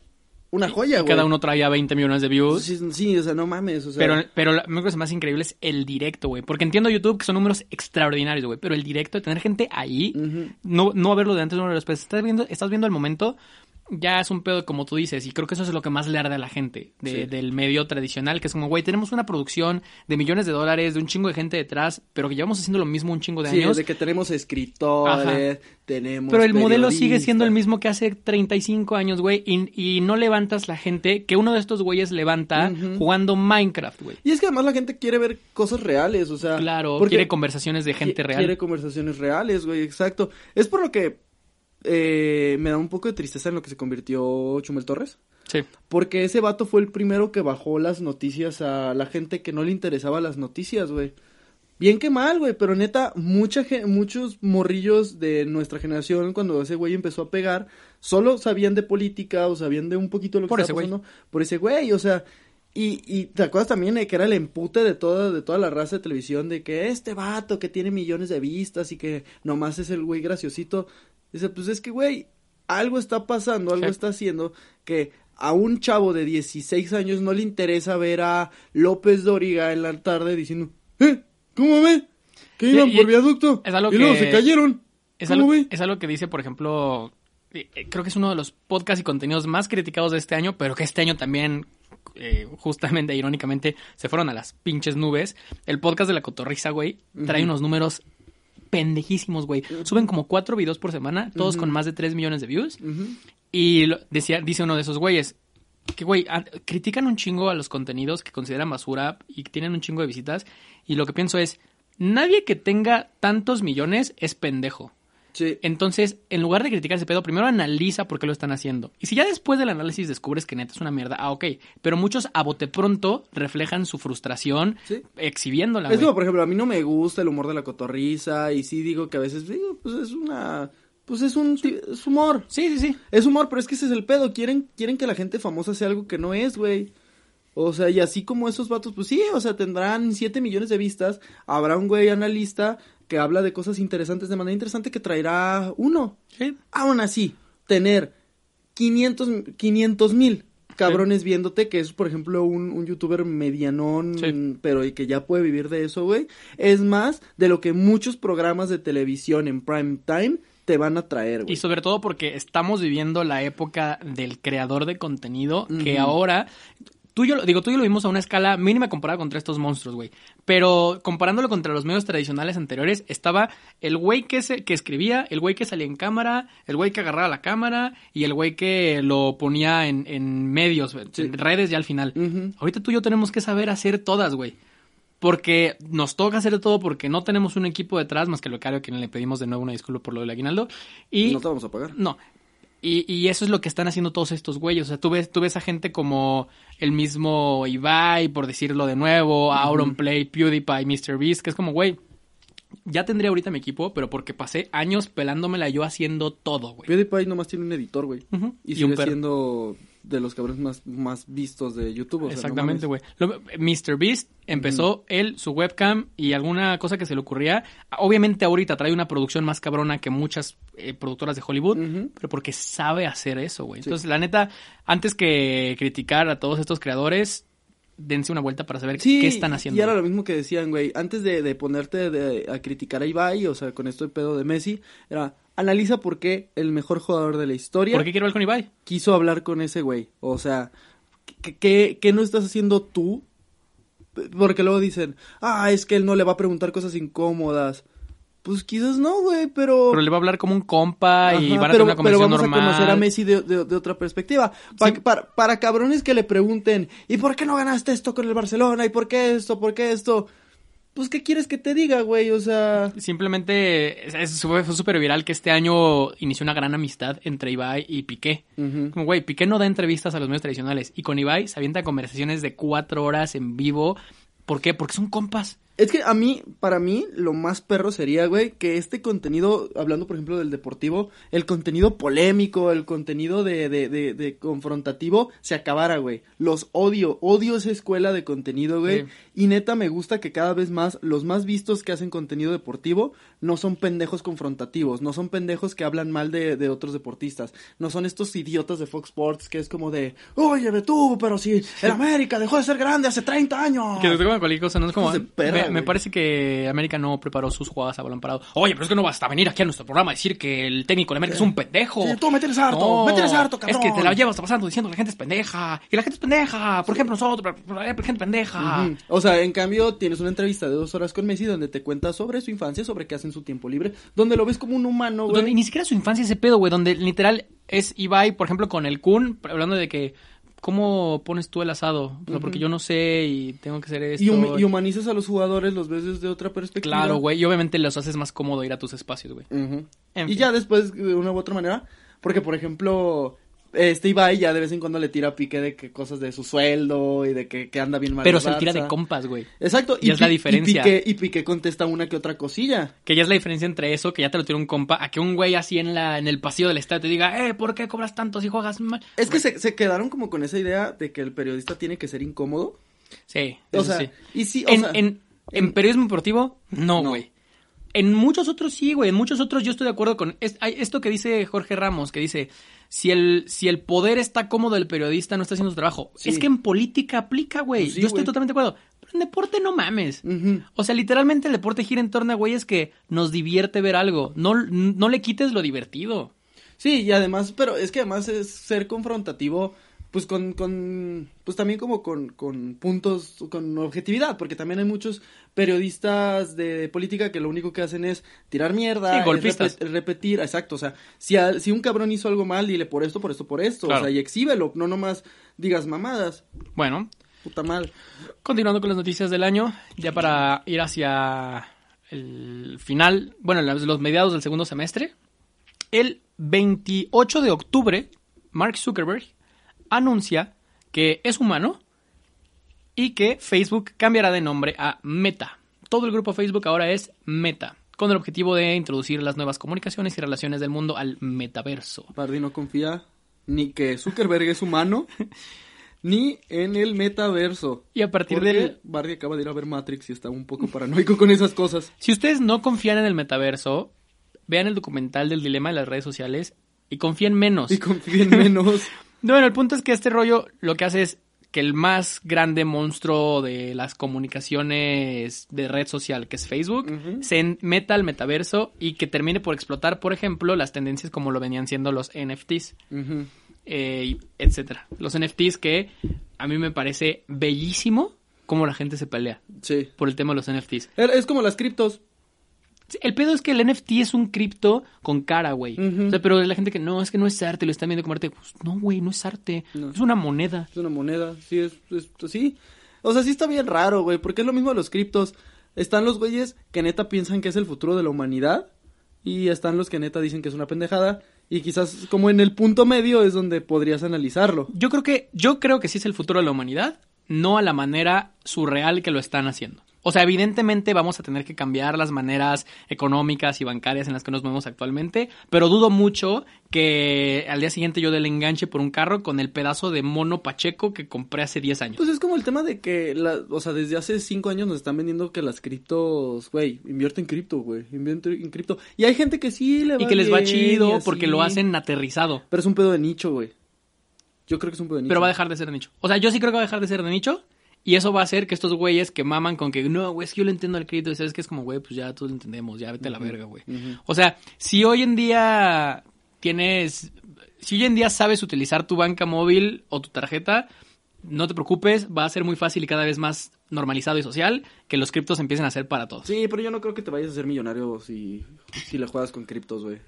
una joya, güey. Cada uno traía 20 millones de views. Sí, sí, o sea, no mames, o sea. Pero, pero parece más increíble es el directo, güey. Porque entiendo YouTube que son números extraordinarios, güey. Pero el directo, de tener gente ahí, no, no verlo de antes, no verlo después. Estás viendo, estás viendo el momento ya es un pedo como tú dices, y creo que eso es lo que más le arde a la gente de- Sí. del medio tradicional, que es como, güey, tenemos una producción de millones de dólares, de un chingo de gente detrás, pero que llevamos haciendo lo mismo un chingo de Sí, años. de que tenemos escritores, tenemos Pero el modelo sigue siendo el mismo que hace 35 años, güey, y, y no levantas la gente que uno de estos güeyes levanta jugando Minecraft, güey. Y es que además la gente quiere ver cosas reales, o sea... Claro, quiere conversaciones de gente real. Quiere conversaciones reales, güey, exacto. Es por lo que eh, me da un poco de tristeza en lo que se convirtió Chumel Torres. Sí. Porque ese vato fue el primero que bajó las noticias a la gente que no le interesaba las noticias, güey. Bien que mal, güey, pero neta, mucha muchos morrillos de nuestra generación, cuando ese güey empezó a pegar, solo sabían de política o sabían de un poquito de lo que Por estaba ese pasando. Por ese güey, o sea, y, y te acuerdas también de que era el empute de toda, de toda la raza de televisión, de que este vato que tiene millones de vistas y que nomás es el güey graciosito. Dice, pues es que, güey, algo está pasando, algo Sí. está haciendo que a un chavo de 16 años no le interesa ver a López Dóriga en la tarde diciendo, ¿eh? ¿Cómo ve? Que iban y- por viaducto es algo y luego que- se cayeron. Es ¿Cómo algo, ve? es algo que dice, por ejemplo, eh, eh, creo que es uno de los podcasts y contenidos más criticados de este año, pero que este año también, eh, justamente, irónicamente, se fueron a las pinches nubes. El podcast de la cotorriza, güey, trae unos números pendejísimos, güey. Suben como cuatro videos por semana, todos con más de 3 millones de views. Y lo- decía, dice uno de esos güeyes que, güey, a- critican un chingo a los contenidos que consideran basura y que tienen un chingo de visitas. Y lo que pienso es, nadie que tenga tantos millones es pendejo. Sí. Entonces, en lugar de criticar ese pedo, primero analiza por qué lo están haciendo. Y si ya después del análisis descubres que neta es una mierda, ah, ok. Pero muchos a bote pronto reflejan su frustración Sí. exhibiéndola, Es como, por ejemplo, a mí no me gusta el humor de la cotorriza y sí digo que a veces, digo, pues es una, pues es un, es humor. Sí, sí, sí. Es humor, pero es que ese es el pedo. Quieren, quieren que la gente famosa sea algo que no es, güey. O sea, y así como esos vatos, pues sí, o sea, tendrán 7 millones de vistas. Habrá un güey analista que habla de cosas interesantes de manera interesante que traerá uno. Sí. Aún así, tener 500 mil cabrones viéndote, que es, por ejemplo, un, un youtuber medianón, Sí. pero y que ya puede vivir de eso, güey, es más de lo que muchos programas de televisión en prime time te van a traer, güey. Y sobre todo porque estamos viviendo la época del creador de contenido que ahora tú y yo lo- digo, tú y yo lo vimos a una escala mínima comparada contra estos monstruos, güey. Pero comparándolo contra los medios tradicionales anteriores, estaba el güey que, se, que escribía, el güey que salía en cámara, el güey que agarraba la cámara y el güey que lo ponía en, en medios, Sí. en redes ya al final. Ahorita tú y yo tenemos que saber hacer todas, güey. Porque nos toca hacer todo porque no tenemos un equipo detrás, más que lo que le pedimos de nuevo una disculpa por lo del aguinaldo. Y No te vamos a pagar. no. Y, y eso es lo que están haciendo todos estos güeyes. O sea, tú ves, tú ves a gente como el mismo Ibai, por decirlo de nuevo, Auronplay, PewDiePie, MrBeast, que es como, güey, ya tendría ahorita mi equipo, pero porque pasé años pelándomela yo haciendo todo, güey. PewDiePie nomás tiene un editor, güey. Y, Y sigue siendo de los cabrones más, más vistos de YouTube. o sea, no Exactamente, güey. Lo- MrBeast empezó él, su webcam y alguna cosa que se le ocurría. Obviamente ahorita trae una producción más cabrona que muchas eh, productoras de Hollywood, pero porque sabe hacer eso, güey. Sí. Entonces, la neta, antes que criticar a todos estos creadores, dense una vuelta para saber Sí, qué están haciendo. Y era lo mismo que decían, güey. Antes de, de ponerte de- a criticar a Ibai, o sea, con esto de pedo de Messi, era analiza por qué el mejor jugador de la historia ¿Por qué quiero ver con Ibai? quiso hablar con ese güey. O sea, ¿qué, qué, qué no estás haciendo tú? Porque luego dicen, ah, es que él no le va a preguntar cosas incómodas. Pues quizás no, güey, pero... Pero le va a hablar como un compa y van a pero, tener una pero conversación vamos normal. a conocer a Messi de, de- de otra perspectiva. Pa- Sí. para, para cabrones que le pregunten, ¿y por qué no ganaste esto con el Barcelona? ¿Y por qué esto? ¿Por qué esto? Pues, ¿qué quieres que te diga, güey? O sea... Simplemente es- fue, súper viral que este año inició una gran amistad entre Ibai y Piqué. Como, güey, Piqué no da entrevistas a los medios tradicionales. Y con Ibai se avienta conversaciones de cuatro horas en vivo. ¿Por qué? Porque son compas. Es que a mí, para mí, lo más perro sería, güey, que este contenido, hablando por ejemplo del deportivo, el contenido polémico, el contenido de, de, de, de confrontativo, se acabara, güey. Los odio, odio esa escuela de contenido, güey. Sí. Y neta me gusta que cada vez más los más vistos que hacen contenido deportivo no son pendejos confrontativos, no son pendejos que hablan mal de, de otros deportistas, no son estos idiotas de Fox Sports que es como de, oye, tú, pero si el América dejó de ser grande hace 30 años. Que como cualquier cosa, ¿no? Es como, Hijos de perra, me parece que América no preparó sus jugadas a balón parado. Oye, pero es que no basta venir aquí a nuestro programa a decir que el técnico de América es un pendejo. Sí, tú mételes harto, mételes harto, Es que cabrón. te la llevas pasando diciendo que la gente es pendeja. Y la gente es pendeja. Por ejemplo, nosotros, la gente pendeja. Ujú. O sea, en cambio, tienes una entrevista de dos horas con Messi donde te cuenta sobre su infancia, sobre qué hace en su tiempo libre, donde lo ves como un humano, Donde- güey. ni siquiera su infancia ese pedo, güey, donde literal es Ibai, por ejemplo, con el Kun, hablando de que, ¿cómo pones tú el asado? O sea, porque yo no sé y tengo que hacer esto. Y, hum- y humanizas a los jugadores, los ves desde otra perspectiva. Claro, güey, y obviamente los haces más cómodo ir a tus espacios, güey. Y fin. ya después, de una u otra manera, porque por ejemplo, este Ibai ya de vez en cuando le tira pique de que cosas de su sueldo y de que, que anda bien mal. Pero se le tira de compas, güey. Exacto. Ya es la diferencia. Y Piqué, y Piqué contesta una que otra cosilla. Que ya es la diferencia entre eso, que ya te lo tira un compa, a que un güey así en la en el pasillo del estadio te diga, eh, ¿por qué cobras tanto si juegas mal? Es que se, se quedaron como con esa idea de que el periodista tiene que ser incómodo. Sí, O sea, sí. y sí, o en, sea, en, en periodismo deportivo, no, No. En muchos otros sí, güey. En muchos otros yo estoy de acuerdo con es- hay esto que dice Jorge Ramos, que dice, si el, si el poder está cómodo, el periodista no está haciendo su trabajo. Sí. Es que en política aplica, güey. Pues sí, yo estoy güey. totalmente de acuerdo. Pero en deporte no mames. O sea, literalmente el deporte gira en torno a güeyes que nos divierte ver algo. No, no le quites lo divertido. Sí, y además, pero es que además es ser confrontativo, pues con, con pues también como con, con puntos, con objetividad, porque también hay muchos periodistas de política que lo único que hacen es tirar mierda, Sí, es repetir, exacto, o sea, si, a- si un cabrón hizo algo mal, dile por esto, por esto, por esto, Claro. o sea, y exhíbelo, no nomás digas mamadas, Bueno, puta madre. Continuando con las noticias del año, ya para ir hacia el final, bueno, los mediados del segundo semestre, el 28 de octubre, Mark Zuckerberg anuncia que es humano y que Facebook cambiará de nombre a Meta. Todo el grupo Facebook ahora es Meta, con el objetivo de introducir las nuevas comunicaciones y relaciones del mundo al metaverso. Pardy no confía ni que Zuckerberg es humano, ni en el metaverso. Y a partir Porque del... Bardi acaba de ir a ver Matrix y está un poco paranoico con esas cosas. Si ustedes no confían en el metaverso, vean el documental del dilema de las redes sociales y confíen menos. Y confíen menos. Bueno, el punto es que este rollo lo que hace es que el más grande monstruo de las comunicaciones de red social, que es Facebook, se meta al metaverso y que termine por explotar, por ejemplo, las tendencias como lo venían siendo los NFTs, Ujú. eh, etcétera. Los NFTs que a mí me parece bellísimo cómo la gente se pelea Sí. por el tema de los NFTs. Es como las criptos. El pedo es que el NFT es un cripto con cara, güey. O sea, pero la gente que no, es que no es arte, lo están viendo como arte. Pues, no, güey, no es arte. No. Es una moneda. Es una moneda. Sí, es, es- sí. O sea, sí está bien raro, güey. Porque es lo mismo de los criptos. Están los güeyes que neta piensan que es el futuro de la humanidad. Y están los que neta dicen que es una pendejada. Y quizás como en el punto medio es donde podrías analizarlo. Yo creo que, yo creo que sí es el futuro de la humanidad, no a la manera surreal que lo están haciendo. O sea, evidentemente vamos a tener que cambiar las maneras económicas y bancarias en las que nos movemos actualmente, pero dudo mucho que al día siguiente yo del enganche por un carro con el pedazo de mono pacheco que compré hace 10 años. Pues es como el tema de que, la, o sea, desde hace cinco años nos están vendiendo que las criptos, güey, invierte en cripto, güey, invierte en cripto. Y hay gente que sí le va y que les va chido porque lo hacen aterrizado. Pero es un pedo de nicho, güey. Yo creo que es un pedo de nicho. Pero va a dejar de ser de nicho. O sea, yo sí creo que va a dejar de ser de nicho. Y eso va a hacer que estos güeyes que maman con que no, güey, es que yo le entiendo al crédito. Y sabes que es como, güey, pues ya todos lo entendemos, ya vete a la verga, güey. O sea, si hoy en día tienes. Si hoy en día sabes utilizar tu banca móvil o tu tarjeta, no te preocupes, va a ser muy fácil y cada vez más normalizado y social que los criptos empiecen a ser para todos. Sí, pero yo no creo que te vayas a ser millonario si, si le juegas con criptos, güey.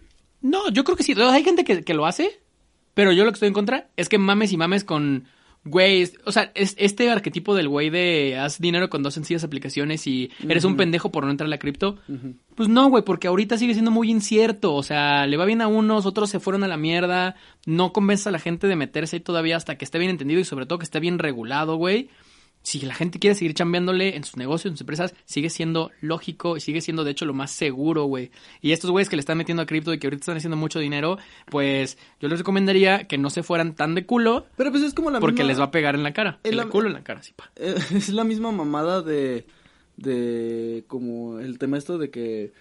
No, yo creo que sí. Hay gente que, que lo hace, pero yo lo que estoy en contra es que mames y mames con güey. O sea, es este arquetipo del güey de haz dinero con dos sencillas aplicaciones y eres un pendejo por no entrar a la cripto. Pues no, güey, porque ahorita sigue siendo muy incierto. O sea, le va bien a unos, otros se fueron a la mierda. No convence a la gente de meterse ahí todavía hasta que esté bien entendido y sobre todo que esté bien regulado, güey. Si la gente quiere seguir chambeándole en sus negocios, en sus empresas, sigue siendo lógico y sigue siendo de hecho lo más seguro, güey. Y estos güeyes que le están metiendo a cripto y que ahorita están haciendo mucho dinero, pues yo les recomendaría que no se fueran tan de culo Pero pues es como la porque misma... les va a pegar en la cara. La- el culo en la cara, sí, pa. Eh, Es la misma mamada de... De... Como el tema esto de que...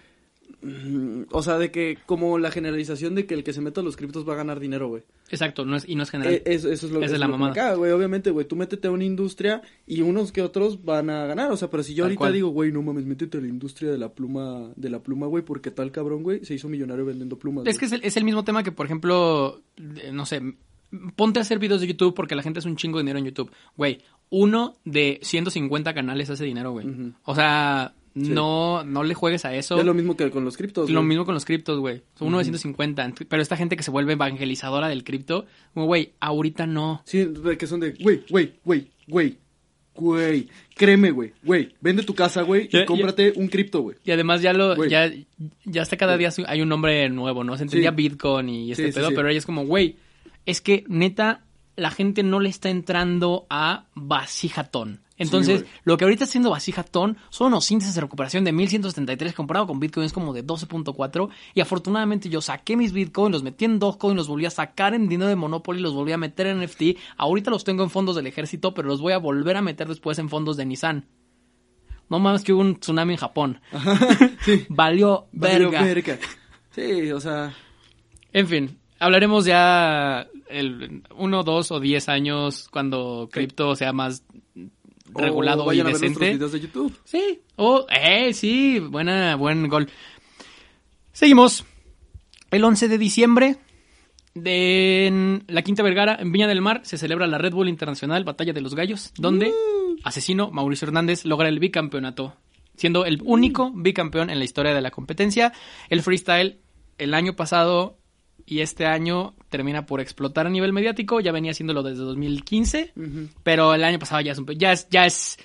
Mm, O sea, de que como la generalización de que el que se meta a los criptos va a ganar dinero, güey. Exacto, no es, y no es general. Eh, eso, eso es lo, Esa eso es la lo que mamada. güey. Obviamente, güey, tú métete a una industria y unos que otros van a ganar. O sea, pero si yo Tal ahorita cual. digo, güey, no mames, métete a la industria de la pluma, de la pluma, güey, porque tal cabrón, güey, se hizo millonario vendiendo plumas. Es que es el, es el mismo tema que, por ejemplo, eh, no sé, ponte a hacer videos de YouTube porque la gente hace un chingo de dinero en YouTube. Güey, uno de 150 canales hace dinero, güey. O sea, no, no le juegues a eso. Es lo mismo que con los criptos, Lo güey. mismo con los criptos, güey. Son uno de 150. Pero esta gente que se vuelve evangelizadora del cripto, güey, ahorita no. Sí, de que son de, güey, güey, güey, güey, güey, créeme, güey, güey, vende tu casa, güey, y ya- cómprate un cripto, güey. Y además ya lo, Güey. ya, ya hasta cada día hay un nombre nuevo, ¿no? Se entendía Sí. Bitcoin y este Sí, pedo, pero ella es como, güey, es que neta, la gente no le está entrando a vasijatón. Entonces, lo que ahorita está haciendo vasijatón son los índices de recuperación de 1173 comparado con Bitcoin es como de 12.4 y afortunadamente yo saqué mis Bitcoin, los metí en Dogecoin, los volví a sacar en dinero de Monopoly, los volví a meter en NFT, ahorita los tengo en fondos del ejército, pero los voy a volver a meter después en fondos de Nissan. No mames que hubo un tsunami en Japón. Sí. Valió Valió verga. verga. Sí, o sea, En fin, hablaremos ya el uno, dos o diez años cuando cripto sea más regulado o y vayan a ver videos de YouTube. Sí. Oh, eh, sí, buena, buen gol. Seguimos. El 11 de diciembre, de en la Quinta Vergara, en Viña del Mar, se celebra la Red Bull Internacional Batalla de los Gallos, donde asesino Mauricio Hernández logra el bicampeonato, siendo el único bicampeón en la historia de la competencia. El freestyle el año pasado y este año termina por explotar a nivel mediático, ya venía haciéndolo desde 2015, Ujú. pero el año pasado ya es un ya es ya es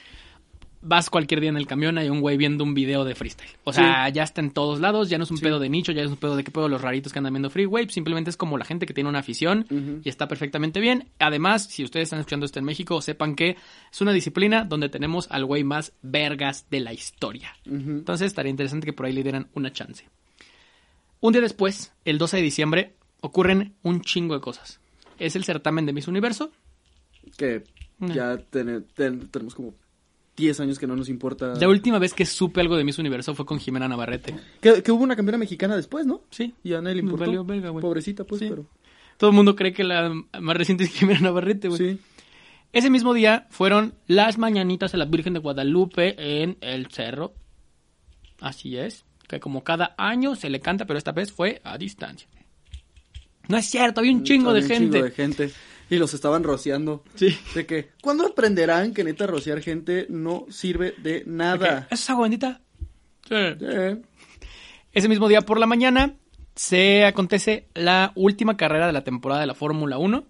vas cualquier día en el camión hay un güey viendo un video de freestyle. O sea, ya está en todos lados, ya no es un Sí. pedo de nicho, ya es un pedo de qué pedo los raritos que andan viendo freeway, simplemente es como la gente que tiene una afición y está perfectamente bien. Además, si ustedes están escuchando esto en México, sepan que es una disciplina donde tenemos al güey más vergas de la historia. Entonces estaría interesante que por ahí le dieran una chance. Un día después, el 12 de diciembre, ocurren un chingo de cosas. Es el certamen de Miss Universo. Que ya ten- ten- tenemos como 10 años que no nos importa. La última vez que supe algo de Miss Universo fue con Jimena Navarrete. Que, que hubo una campeona mexicana después, ¿no? Sí. Y a nadie le importó. valió verga, güey. Pobrecita, pues, Sí. pero. Todo el mundo cree que la más reciente es Jimena Navarrete, güey. Sí. Ese mismo día fueron las mañanitas a la Virgen de Guadalupe en el cerro. Así es. Que como cada año se le canta, pero esta vez fue a distancia. No es cierto, había un chingo de Había un gente. chingo de gente. Y los estaban rociando. Sí. De que, ¿cuándo aprenderán que neta rociar gente no sirve de nada? ¿Eso es agua bendita? Sí. Eh, Ese mismo día por la mañana se acontece la última carrera de la temporada de la Fórmula 1,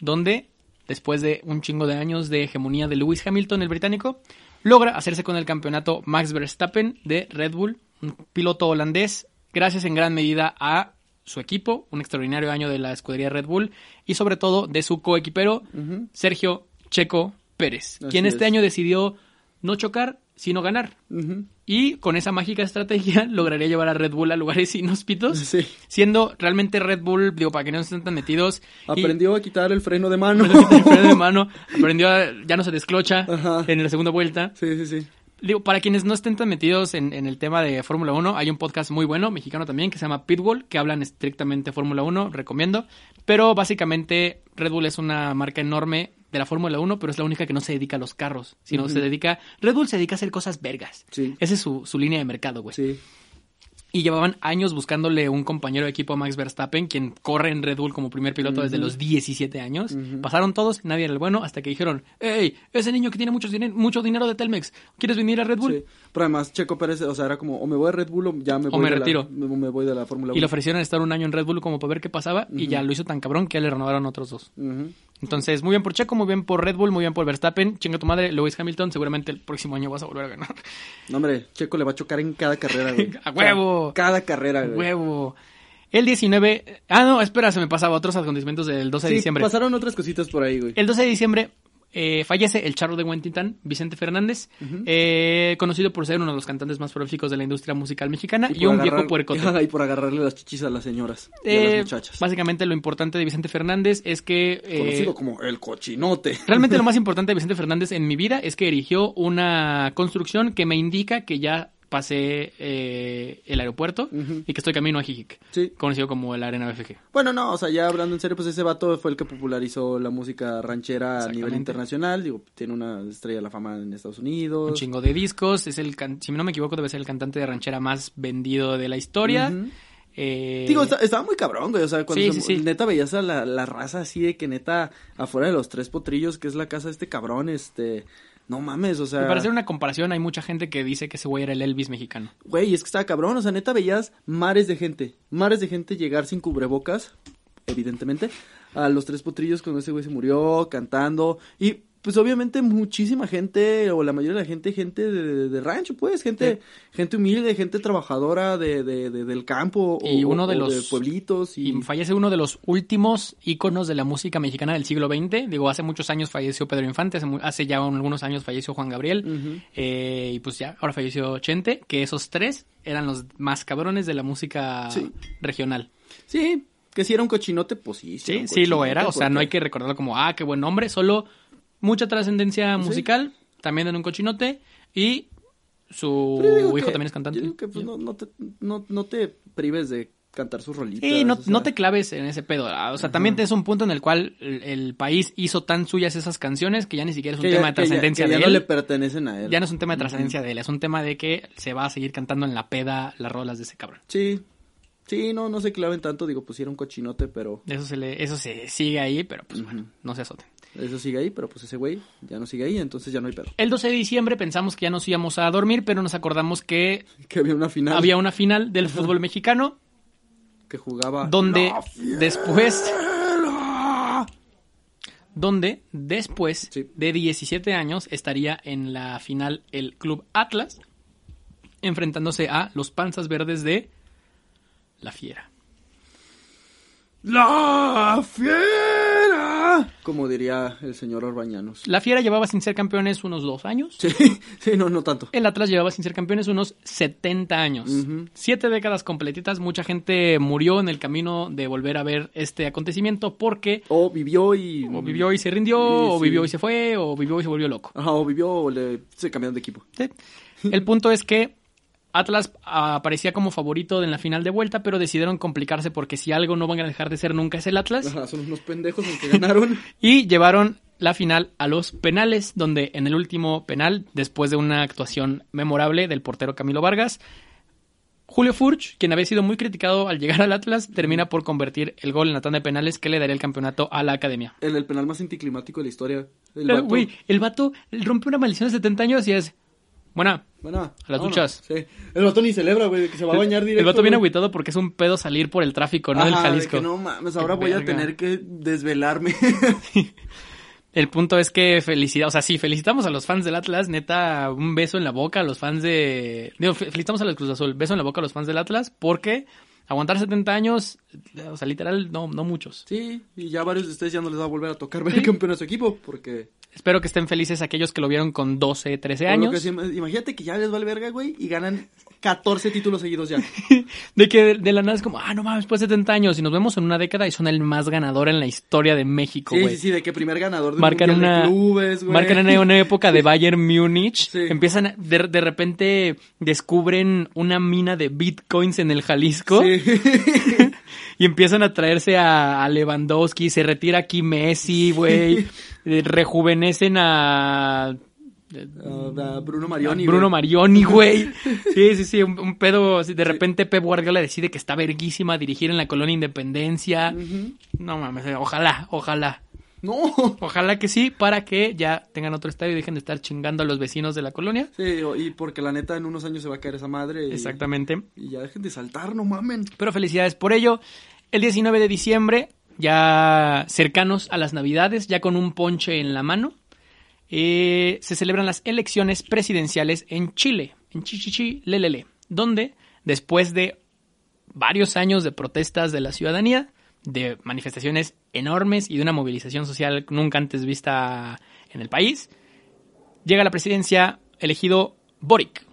donde, después de un chingo de años de hegemonía de Lewis Hamilton, el británico, logra hacerse con el campeonato Max Verstappen de Red Bull, un piloto holandés, gracias en gran medida a su equipo, un extraordinario año de la escudería Red Bull, y sobre todo de su coequipero, ujú. Sergio Checo Pérez, Así quien este es. año decidió no chocar, sino ganar. Ujú. Y con esa mágica estrategia lograría llevar a Red Bull a lugares inhóspitos, Sí. siendo realmente Red Bull, digo, para que no estén tan metidos. y- Aprendió a quitar el freno de mano. aprendió a quitar el freno de mano, aprendió a- ya no se desclocha Ajá. en la segunda vuelta. Sí, sí, sí. Digo, para quienes no estén tan metidos en, en el tema de Fórmula 1, hay un podcast muy bueno, mexicano también, que se llama Pitbull, que hablan estrictamente Fórmula 1, recomiendo. Pero básicamente Red Bull es una marca enorme de la Fórmula 1, pero es la única que no se dedica a los carros, sino Ujú. se dedica... Red Bull se dedica a hacer cosas vergas. Sí. Esa es su, su línea de mercado, güey. Sí. Y llevaban años buscándole un compañero de equipo a Max Verstappen, quien corre en Red Bull como primer piloto desde los 17 años. Pasaron todos, nadie era el bueno, hasta que dijeron, hey, ese niño que tiene mucho, dinero- mucho dinero de Telmex, ¿quieres venir a Red Bull? Sí. Pero además, Checo Pérez, o sea, era como, o me voy a Red Bull o ya me O voy me de retiro. La, me, me voy de la Fórmula 1. Y le ofrecieron estar un año en Red Bull como para ver qué pasaba, y ya lo hizo tan cabrón que ya le renovaron otros dos. Entonces, muy bien por Checo, muy bien por Red Bull, muy bien por Verstappen. Chinga tu madre, Lewis Hamilton, seguramente el próximo año vas a volver a ganar. No, hombre, Checo le va a chocar en cada carrera, güey. ¡A huevo! Cada carrera, güey. Huevo. El 19... Ah, no, espera, se me pasaba otros acontecimientos del 12 de diciembre. pasaron otras cositas por ahí, güey. El 12 de diciembre eh, fallece el charro de Huentitán, Vicente Fernández, eh, conocido por ser uno de los cantantes más prolíficos de la industria musical mexicana y, un viejo puercote. Y por agarrarle las chichis a las señoras y a Eh, las muchachas. básicamente lo importante de Vicente Fernández es que... eh, Conocido como el cochinote. Realmente lo más importante de Vicente Fernández en mi vida es que erigió una construcción que me indica que ya pasé eh, el aeropuerto y que estoy camino a Jijic, Sí. conocido como el Arena BFG. Bueno, no, o sea, ya hablando en serio, pues ese vato fue el que popularizó la música ranchera a nivel internacional. Digo, tiene una estrella de la fama en Estados Unidos. Un chingo de discos, es el, can- si no me equivoco, debe ser el cantante de ranchera más vendido de la historia. Eh, Digo, está- estaba muy cabrón, güey. O sea, cuando Sí, se- sí, sí. neta veías a la, la raza así de que neta, afuera de los tres potrillos, que es la casa de este cabrón, este. No mames, o sea. y para hacer una comparación, hay mucha gente que dice que ese güey era el Elvis mexicano. Güey, es que estaba cabrón. O sea, neta veías mares de gente. Mares de gente llegar sin cubrebocas, evidentemente, a los tres potrillos cuando ese güey se murió, cantando. Y pues obviamente muchísima gente, o la mayoría de la gente, gente de, de rancho, pues, gente, gente humilde, gente trabajadora de, de- de- del campo, Y o, uno de o los- pueblitos. Y, Y fallece uno de los últimos íconos de la música mexicana del siglo XX. Digo, hace muchos años falleció Pedro Infante, hace, hace ya algunos años falleció Juan Gabriel. Eh, y pues ya, ahora falleció Chente, que esos tres eran los más cabrones de la música Sí. regional. Sí, que si era un cochinote, pues sí. Sí, un sí lo era. O sea, no hay que recordarlo como, ah, qué buen nombre. Solo mucha trascendencia musical, también en un cochinote. Y su hijo que- también es cantante. yo digo que, pues, no, no te, no, no te prives de cantar sus rolitas. Sí, no, o sea. no te claves en ese pedo. ¿verdad? O sea, también es un punto en el cual el, el país hizo tan suyas esas canciones que ya ni siquiera es un Que ya- tema de ya- trascendencia que ya de no él. le pertenecen a él. Ya no es un tema de trascendencia de él, es un tema de que se va a seguir cantando en la peda las rolas de ese cabrón. Sí, sí, no, no se claven tanto, digo, un cochinote, pero Eso se le, eso se sigue ahí, pero pues bueno, no se azoten. Eso sigue ahí, pero pues ese güey ya no sigue ahí, entonces ya no hay pedo. El 12 de diciembre pensamos que ya nos íbamos a dormir, pero nos acordamos que Que había una final había una final del fútbol mexicano que jugaba donde después donde después Sí. de 17 años estaría en la final el Club Atlas enfrentándose a los Panzas Verdes de La Fiera. La fiera, como diría el señor Orbañanos. La Fiera llevaba sin ser campeones unos dos años. Sí, sí, no, no tanto. El Atlas llevaba sin ser campeones unos 70 años. Siete décadas completitas. Mucha gente murió en el camino de volver a ver este acontecimiento porque O vivió y o vivió y se rindió, Sí, o vivió y se fue, o vivió y se volvió loco. Ajá, o vivió o le se cambiaron de equipo. Sí. El punto es que Atlas ah, aparecía como favorito en la final de vuelta, pero decidieron complicarse porque si algo no van a dejar de ser nunca es el Atlas. Ajá, son unos pendejos los que ganaron. Y llevaron la final a los penales, donde en el último penal, después de una actuación memorable del portero Camilo Vargas, Julio Furch, quien había sido muy criticado al llegar al Atlas, termina por convertir el gol en la tanda de penales que le daría el campeonato a la academia. el, el penal más anticlimático de la historia. El Pero, vato- el vato rompe una maldición de 70 años y es... Buena, Bueno, las vámonos. duchas. Sí. El vato ni celebra, güey, que se va a bañar directo. el vato viene güey. agüitado porque es un pedo salir por el tráfico, no del Ajá, de Jalisco. que no mames, ahora Qué voy a verga. tener que desvelarme. El punto es que felicidad, o sea, sí, felicitamos a los fans del Atlas, neta, un beso en la boca a los fans de... Digo, fe- felicitamos a los Cruz Azul, beso en la boca a los fans del Atlas, porque aguantar 70 años, o sea, literal, no, no muchos. sí, y ya varios de ustedes ya no les va a volver a tocar ver el campeón a su equipo, porque... Espero que estén felices aquellos que lo vieron con 12, 13 por lo años. que sí, imagínate que ya les vale verga, güey, y ganan 14 títulos seguidos ya. De que de, la nada es como, ah, no mames, después de 70 años, y nos vemos en una década y son el más ganador en la historia de México, Sí, güey. sí, sí, de que primer ganador de marcan una de clubes, güey. marcan una, una época de Bayern Múnich Sí. empiezan a- de, de repente descubren una mina de bitcoins en el Jalisco Sí. y empiezan a traerse a, a Lewandowski se retira aquí Messi güey eh, rejuvenecen a a Bruno Marioni, Bruno güey. Marioni, güey. Sí, sí, sí, un, un pedo. de repente Pep Guardiola decide que está verguísima dirigir en la colonia Independencia. No mames, eh, ojalá, ojalá. No. Ojalá que sí, para que ya tengan otro estadio y dejen de estar chingando a los vecinos de la colonia. Sí, y porque la neta en unos años se va a caer esa madre. y- Exactamente. Y ya dejen de saltar, no mamen. Pero felicidades por ello. El 19 de diciembre, ya cercanos a las Navidades, ya con un ponche en la mano, eh, se celebran las elecciones presidenciales en Chile, en Chichichi, Lelele, donde después de varios años de protestas de la ciudadanía, de manifestaciones enormes y de una movilización social nunca antes vista en el país, llega a la presidencia elegido Boric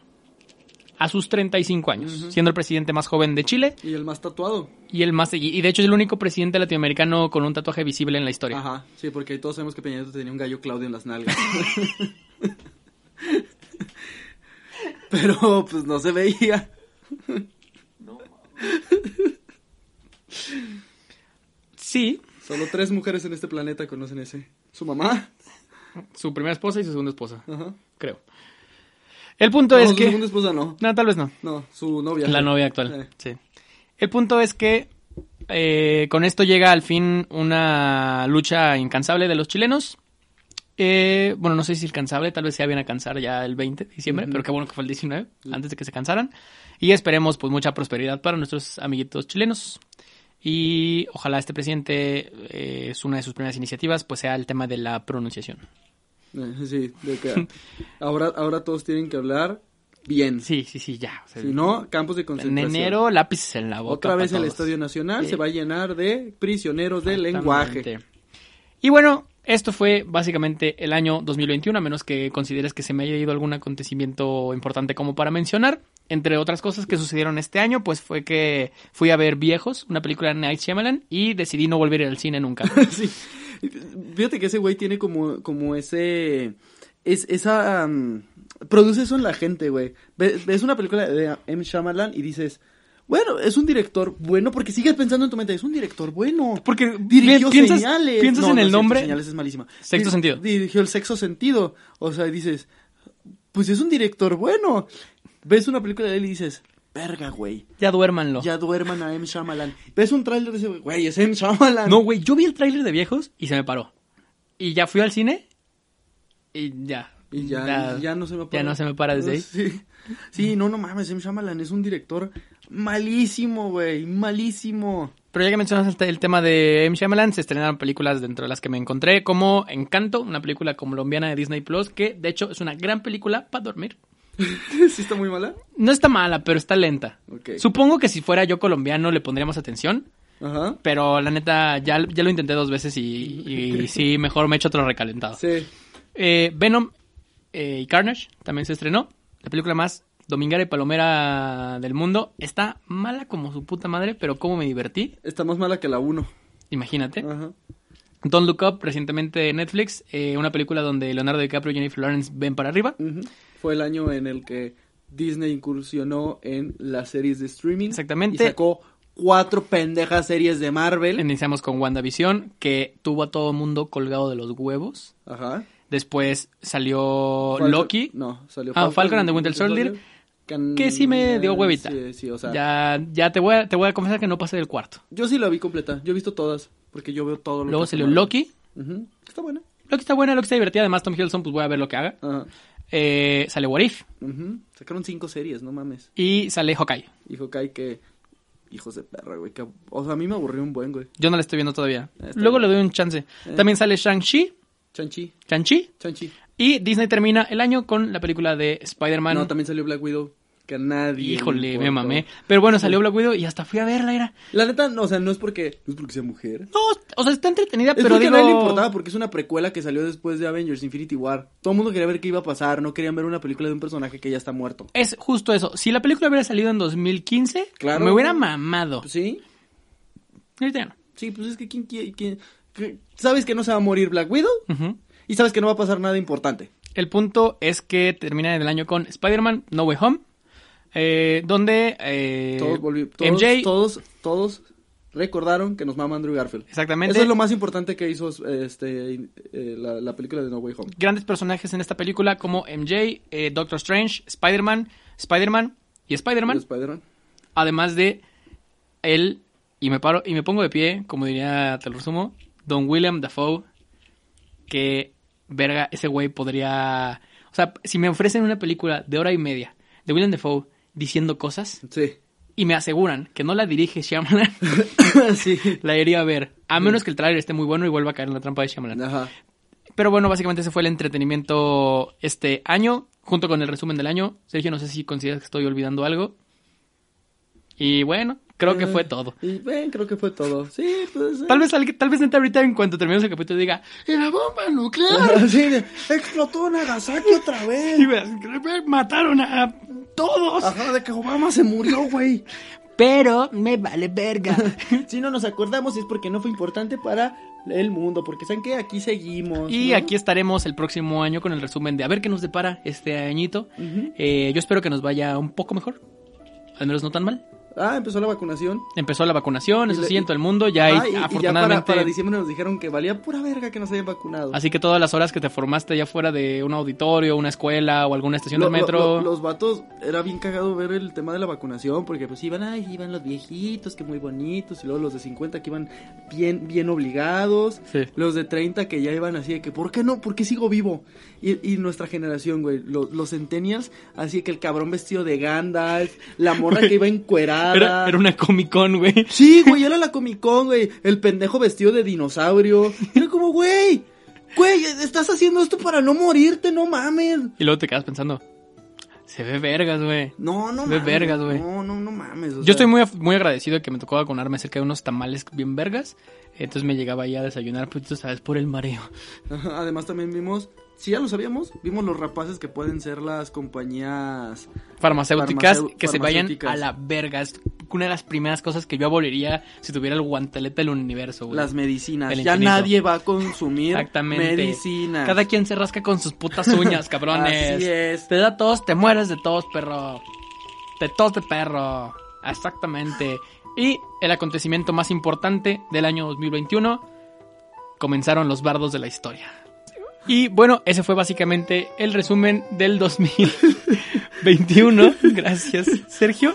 a sus 35 años, siendo el presidente más joven de Chile Y el más tatuado. y el más y de hecho es el único presidente latinoamericano con un tatuaje visible en la historia. Ajá, sí, porque todos sabemos que Peña Nieto tenía un gallo Claudio en las nalgas. Pero pues no se veía. Sí, Solo tres mujeres en este planeta conocen ese. Su mamá. su primera esposa y su segunda esposa, Ajá. creo. El punto No, es su que... segunda esposa no. No, tal vez no. No, su novia. La novia actual, Eh. sí. El punto es que eh, con esto llega al fin una lucha incansable de los chilenos. Eh, bueno, no sé si incansable, tal vez se vayan a cansar ya el 20 de diciembre, pero qué bueno que fue el 19, antes de que se cansaran. Y esperemos pues mucha prosperidad para nuestros amiguitos chilenos. Y ojalá este presidente, eh, es una de sus primeras iniciativas, pues sea el tema de la pronunciación. Eh, sí, de que ahora, ahora todos tienen que hablar bien. Sí, sí, sí, ya. o sea, Si no, campos de en concentración. enero, lápices en la boca. Otra vez el. Estadio Nacional Sí. se va a llenar de prisioneros del lenguaje. Y bueno, esto fue básicamente el año 2021, a menos que consideres que se me haya ido algún acontecimiento importante como para mencionar. Entre otras cosas que sucedieron este año, pues fue que fui a ver Viejos, una película de Night Shyamalan, y decidí no volver al cine nunca. sí. Fíjate que ese güey tiene como, como ese. Es, esa. mm, produce eso en la gente, güey. Ve- Ves una película de M. Shyamalan y dices. Bueno, es un director bueno porque sigues pensando en tu mente, es un director bueno. Porque Dirigió piensas, señales. piensas No, en no el nombre. Señales es malísima. Sexto sentido. Dirigió el sexto sentido. O sea, dices, pues es un director bueno. Ves una película de él y dices, verga, güey. Ya duérmanlo. Ya duerman a M. Shyamalan. Ves un tráiler de ese, güey, es M. Shyamalan. No, güey, yo vi el tráiler de Viejos y se me paró. Y ya fui al cine y ya. Y ya, ya no se me para. Ya no se me para desde ahí. Sí, sí no, no mames, M. Shyamalan es un director malísimo, güey, malísimo. Pero ya que mencionas el, el tema de M. Shyamalan, se estrenaron películas dentro de las que me encontré, como Encanto, una película colombiana de Disney Plus, que de hecho es una gran película para dormir. ¿Sí está muy mala? No está mala, pero está lenta. Ok. Supongo que si fuera yo colombiano le pondríamos atención, Ajá. pero la neta ya, ya lo intenté dos veces y, y sí, mejor me echo otro recalentado. Sí. Eh, Venom eh, y Carnage también se estrenó. La película más dominguera y palomera del mundo. Está mala como su puta madre, pero cómo me divertí. Está más mala que la 1. Imagínate. Ajá. Don't Look Up, recientemente de Netflix, eh, una película donde Leonardo DiCaprio y Jennifer Lawrence ven para arriba. Ujú. Fue el año en el que Disney incursionó en las series de streaming. Exactamente. Y sacó cuatro pendejas series de Marvel. Iniciamos con WandaVision, que tuvo a todo mundo colgado de los huevos. Ajá. Después salió Falcon- Loki, No, salió Ah, Falcon and the Winter Soldier, que, que sí me dio huevita. Sí, sí, o sea. ya, ya te, voy a, te voy a confesar que no pasé del cuarto. Yo sí la vi completa. Yo he visto todas. Porque yo veo todo lo Luego que salió. Loki. Está buena. Loki está buena, Loki está divertida. Además, Tom Hiddleston, pues voy a ver lo que haga. Eh, sale What If. Sacaron cinco series, no mames. y sale Hawkeye. Y Hawkeye que. Hijos de perra, güey. que- O sea, a mí me aburrió un buen, güey. Yo no la estoy viendo todavía. Está Luego bien. le doy un chance. Eh. También sale Shang-Chi. Chanchi. Shang-Chi. Chanchi. Y Disney termina el año con la película de Spider-Man. No, también salió Black Widow. A nadie. le Híjole, me mamé. Pero bueno, salió Black Widow y hasta fui a verla, era. La neta, no, o sea, no es porque. No es porque sea mujer. No, o sea, está entretenida, Es pero digo... a nadie le importaba porque es una precuela que salió después de Avengers Infinity War. Todo el mundo quería ver qué iba a pasar, no querían ver una película de un personaje que ya está muerto. Es justo eso. Si la película hubiera salido en 2015, Claro. me hubiera mamado. Sí, Ahorita no. sí, pues es que quién quiere. Sabes que no se va a morir Black Widow y sabes que no va a pasar nada importante. El punto es que termina el año con Spider-Man No Way Home, eh, donde eh, Todos, todos, MJ, todos, todos recordaron que nos mama Andrew Garfield. exactamente, Eso es lo más importante que hizo este, eh, la, la película de No Way Home. grandes personajes en esta película como MJ, eh, Doctor Strange, Spider-Man, Spider-Man y Spider-Man, Spider-Man. además de él, y me paro y me pongo de pie, como diría, te lo resumo, Don William Dafoe, que verga, ese güey podría, o sea, si me ofrecen una película de hora y media de William Dafoe diciendo cosas Sí. y me aseguran que no la dirige Shyamalan, sí. la iría a ver, a menos que el tráiler esté muy bueno y vuelva a caer en la trampa de Shyamalan. Ajá. Pero bueno, básicamente ese fue el entretenimiento este año, junto con el resumen del año. Sergio, no sé si consideras que estoy olvidando algo. Y bueno, creo que fue todo. Y ven, creo que fue todo. Sí, pues. eh. Tal vez, al- tal vez ahorita en cuanto terminemos el capítulo diga, ¡y la bomba nuclear! Sí, explotó Nagasaki otra vez. Y mataron a todos. Ajá, de que Obama se murió, güey. Pero me vale verga. Si no nos acordamos es porque no fue importante para el mundo, porque saben que aquí seguimos. Y ¿no? aquí estaremos el próximo año con el resumen de a ver qué nos depara este añito. Eh, yo espero que nos vaya un poco mejor. Al menos no tan mal. Ah, empezó la vacunación. Empezó la vacunación, Y eso le- sí, en todo el mundo. Ya hay, Ah, y- y, ya afortunadamente. para, para diciembre nos dijeron que valía pura verga que nos hayan vacunado. Así que todas las horas que te formaste ya fuera de un auditorio, una escuela o alguna estación Lo- del lo- metro. lo- los vatos, era bien cagado ver el tema de la vacunación, porque pues iban, ay, iban los viejitos, que muy bonitos, y luego los de 50 que iban bien, bien obligados, Sí. los de 30 que ya iban así de que, ¿por qué no? ¿Por qué sigo vivo? Y, y nuestra generación, güey, lo- los centennials, así que el cabrón vestido de Gandalf, la morra que iba encuerada. Era, era una Comic Con, güey. Sí, güey, era la Comic Con, güey. El pendejo vestido de dinosaurio. Era como, güey, güey, estás haciendo esto para no morirte, no mames. Y luego te quedas pensando, se ve vergas, güey. No, no De mames. vergas, güey. No, no, no mames. Yo sea, estoy muy, muy agradecido de que me tocó vacunarme cerca de unos tamales bien vergas. Entonces me llegaba ahí a desayunar, pues tú sabes, por el mareo. Además también vimos, si ya lo sabíamos, vimos los rapaces que pueden ser las compañías. Farmacéuticas Farmacéu- que se vayan a la verga. Es una de las primeras cosas que yo aboliría si tuviera el guantelete del universo, güey. Las medicinas. El Ya infinito. nadie va a consumir Exactamente. medicinas. Cada quien se rasca con sus putas uñas, cabrones. Así es. Te da tos, te mueres de tos, perro. De tos de perro. Exactamente. Y el acontecimiento más importante del año 2021 comenzaron los bardos de la historia. Y bueno, ese fue básicamente el resumen del 2021. Gracias, Sergio.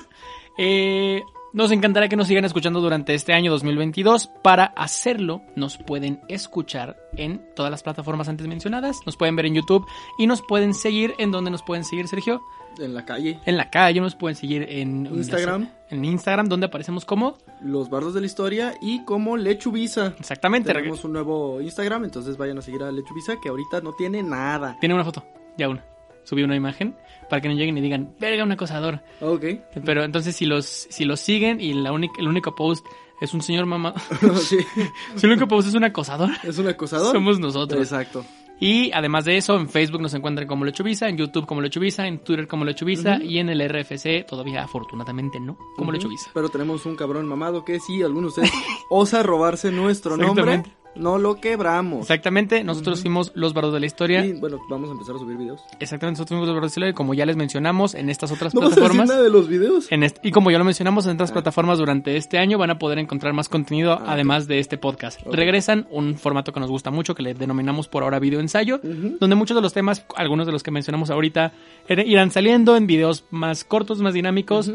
Eh, nos encantará que nos sigan escuchando durante este año 2022. Para hacerlo, nos pueden escuchar en todas las plataformas antes mencionadas. Nos pueden ver en YouTube y nos pueden seguir. ¿En dónde nos pueden seguir, Sergio? En la calle. En la calle, nos pueden seguir en Instagram. En Instagram, donde aparecemos como. Los bardos de la historia y como Lechuvisa. Exactamente. Tenemos un nuevo Instagram, entonces vayan a seguir a Lechuvisa, que ahorita no tiene nada. Tiene una foto, ya una. Subí una imagen para que no lleguen y digan, verga, un acosador. Ok. Pero entonces si los, si los siguen y la única, el único post es un señor mamá, sí. si el único post es un acosador, Es un acosador. somos nosotros. Exacto. Y además de eso, en Facebook nos encuentran como Lechuvisa, en YouTube como Lechuvisa, en Twitter como Lechuvisa Ujú. y en el RFC todavía afortunadamente no, como Ujú. Lechuvisa. Pero tenemos un cabrón mamado que si alguno de ustedes osa robarse nuestro nombre. No lo quebramos. Exactamente, nosotros Ujú. fuimos los bardos de la historia. Y bueno, vamos a empezar a subir videos. Exactamente, nosotros fuimos los bardos de la historia y como ya les mencionamos en estas otras No vas a decir plataformas. nada de los videos. En este- y como ya lo mencionamos en otras Ah. plataformas durante este año, van a poder encontrar más contenido Ah, además de este podcast. Regresan un formato que nos gusta mucho, que le denominamos por ahora video ensayo, donde muchos de los temas, algunos de los que mencionamos ahorita, er- irán saliendo en videos más cortos, más dinámicos,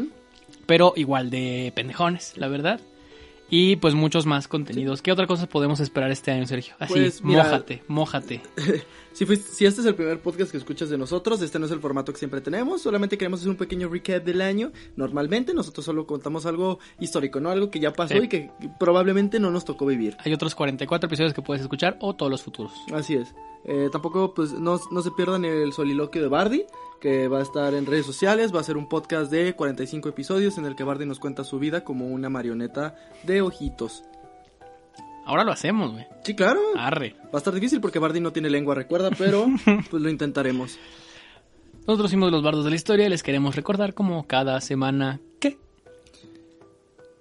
pero igual de pendejones, la verdad. Y pues muchos más contenidos. ¿Qué otra cosa podemos esperar este año, Sergio? Así, Pues, mira- mójate, mójate. Si, fuiste- si este es el primer podcast que escuchas de nosotros, este no es el formato que siempre tenemos, solamente queremos hacer un pequeño recap del año. Normalmente nosotros solo contamos algo histórico, ¿no? Algo que ya pasó Sí. y que probablemente no nos tocó vivir. Hay otros 44 episodios que puedes escuchar o todos los futuros. Así es. Eh, tampoco, pues, no, no se pierdan el soliloquio de Bardi, que va a estar en redes sociales. Va a ser un podcast de 45 episodios en el que Bardi nos cuenta su vida como una marioneta de ojitos. Ahora lo hacemos, güey. Sí, claro. Arre. Va a estar difícil porque Bardi no tiene lengua, recuerda, pero pues lo intentaremos. Nosotros fuimos los bardos de la historia y les queremos recordar como cada semana que,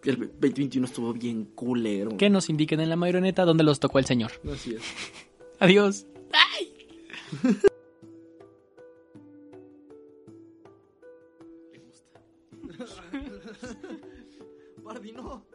El 2021 estuvo bien culero. que nos indiquen en la marioneta dónde los tocó el señor. Así es. Adiós. Bardi, no.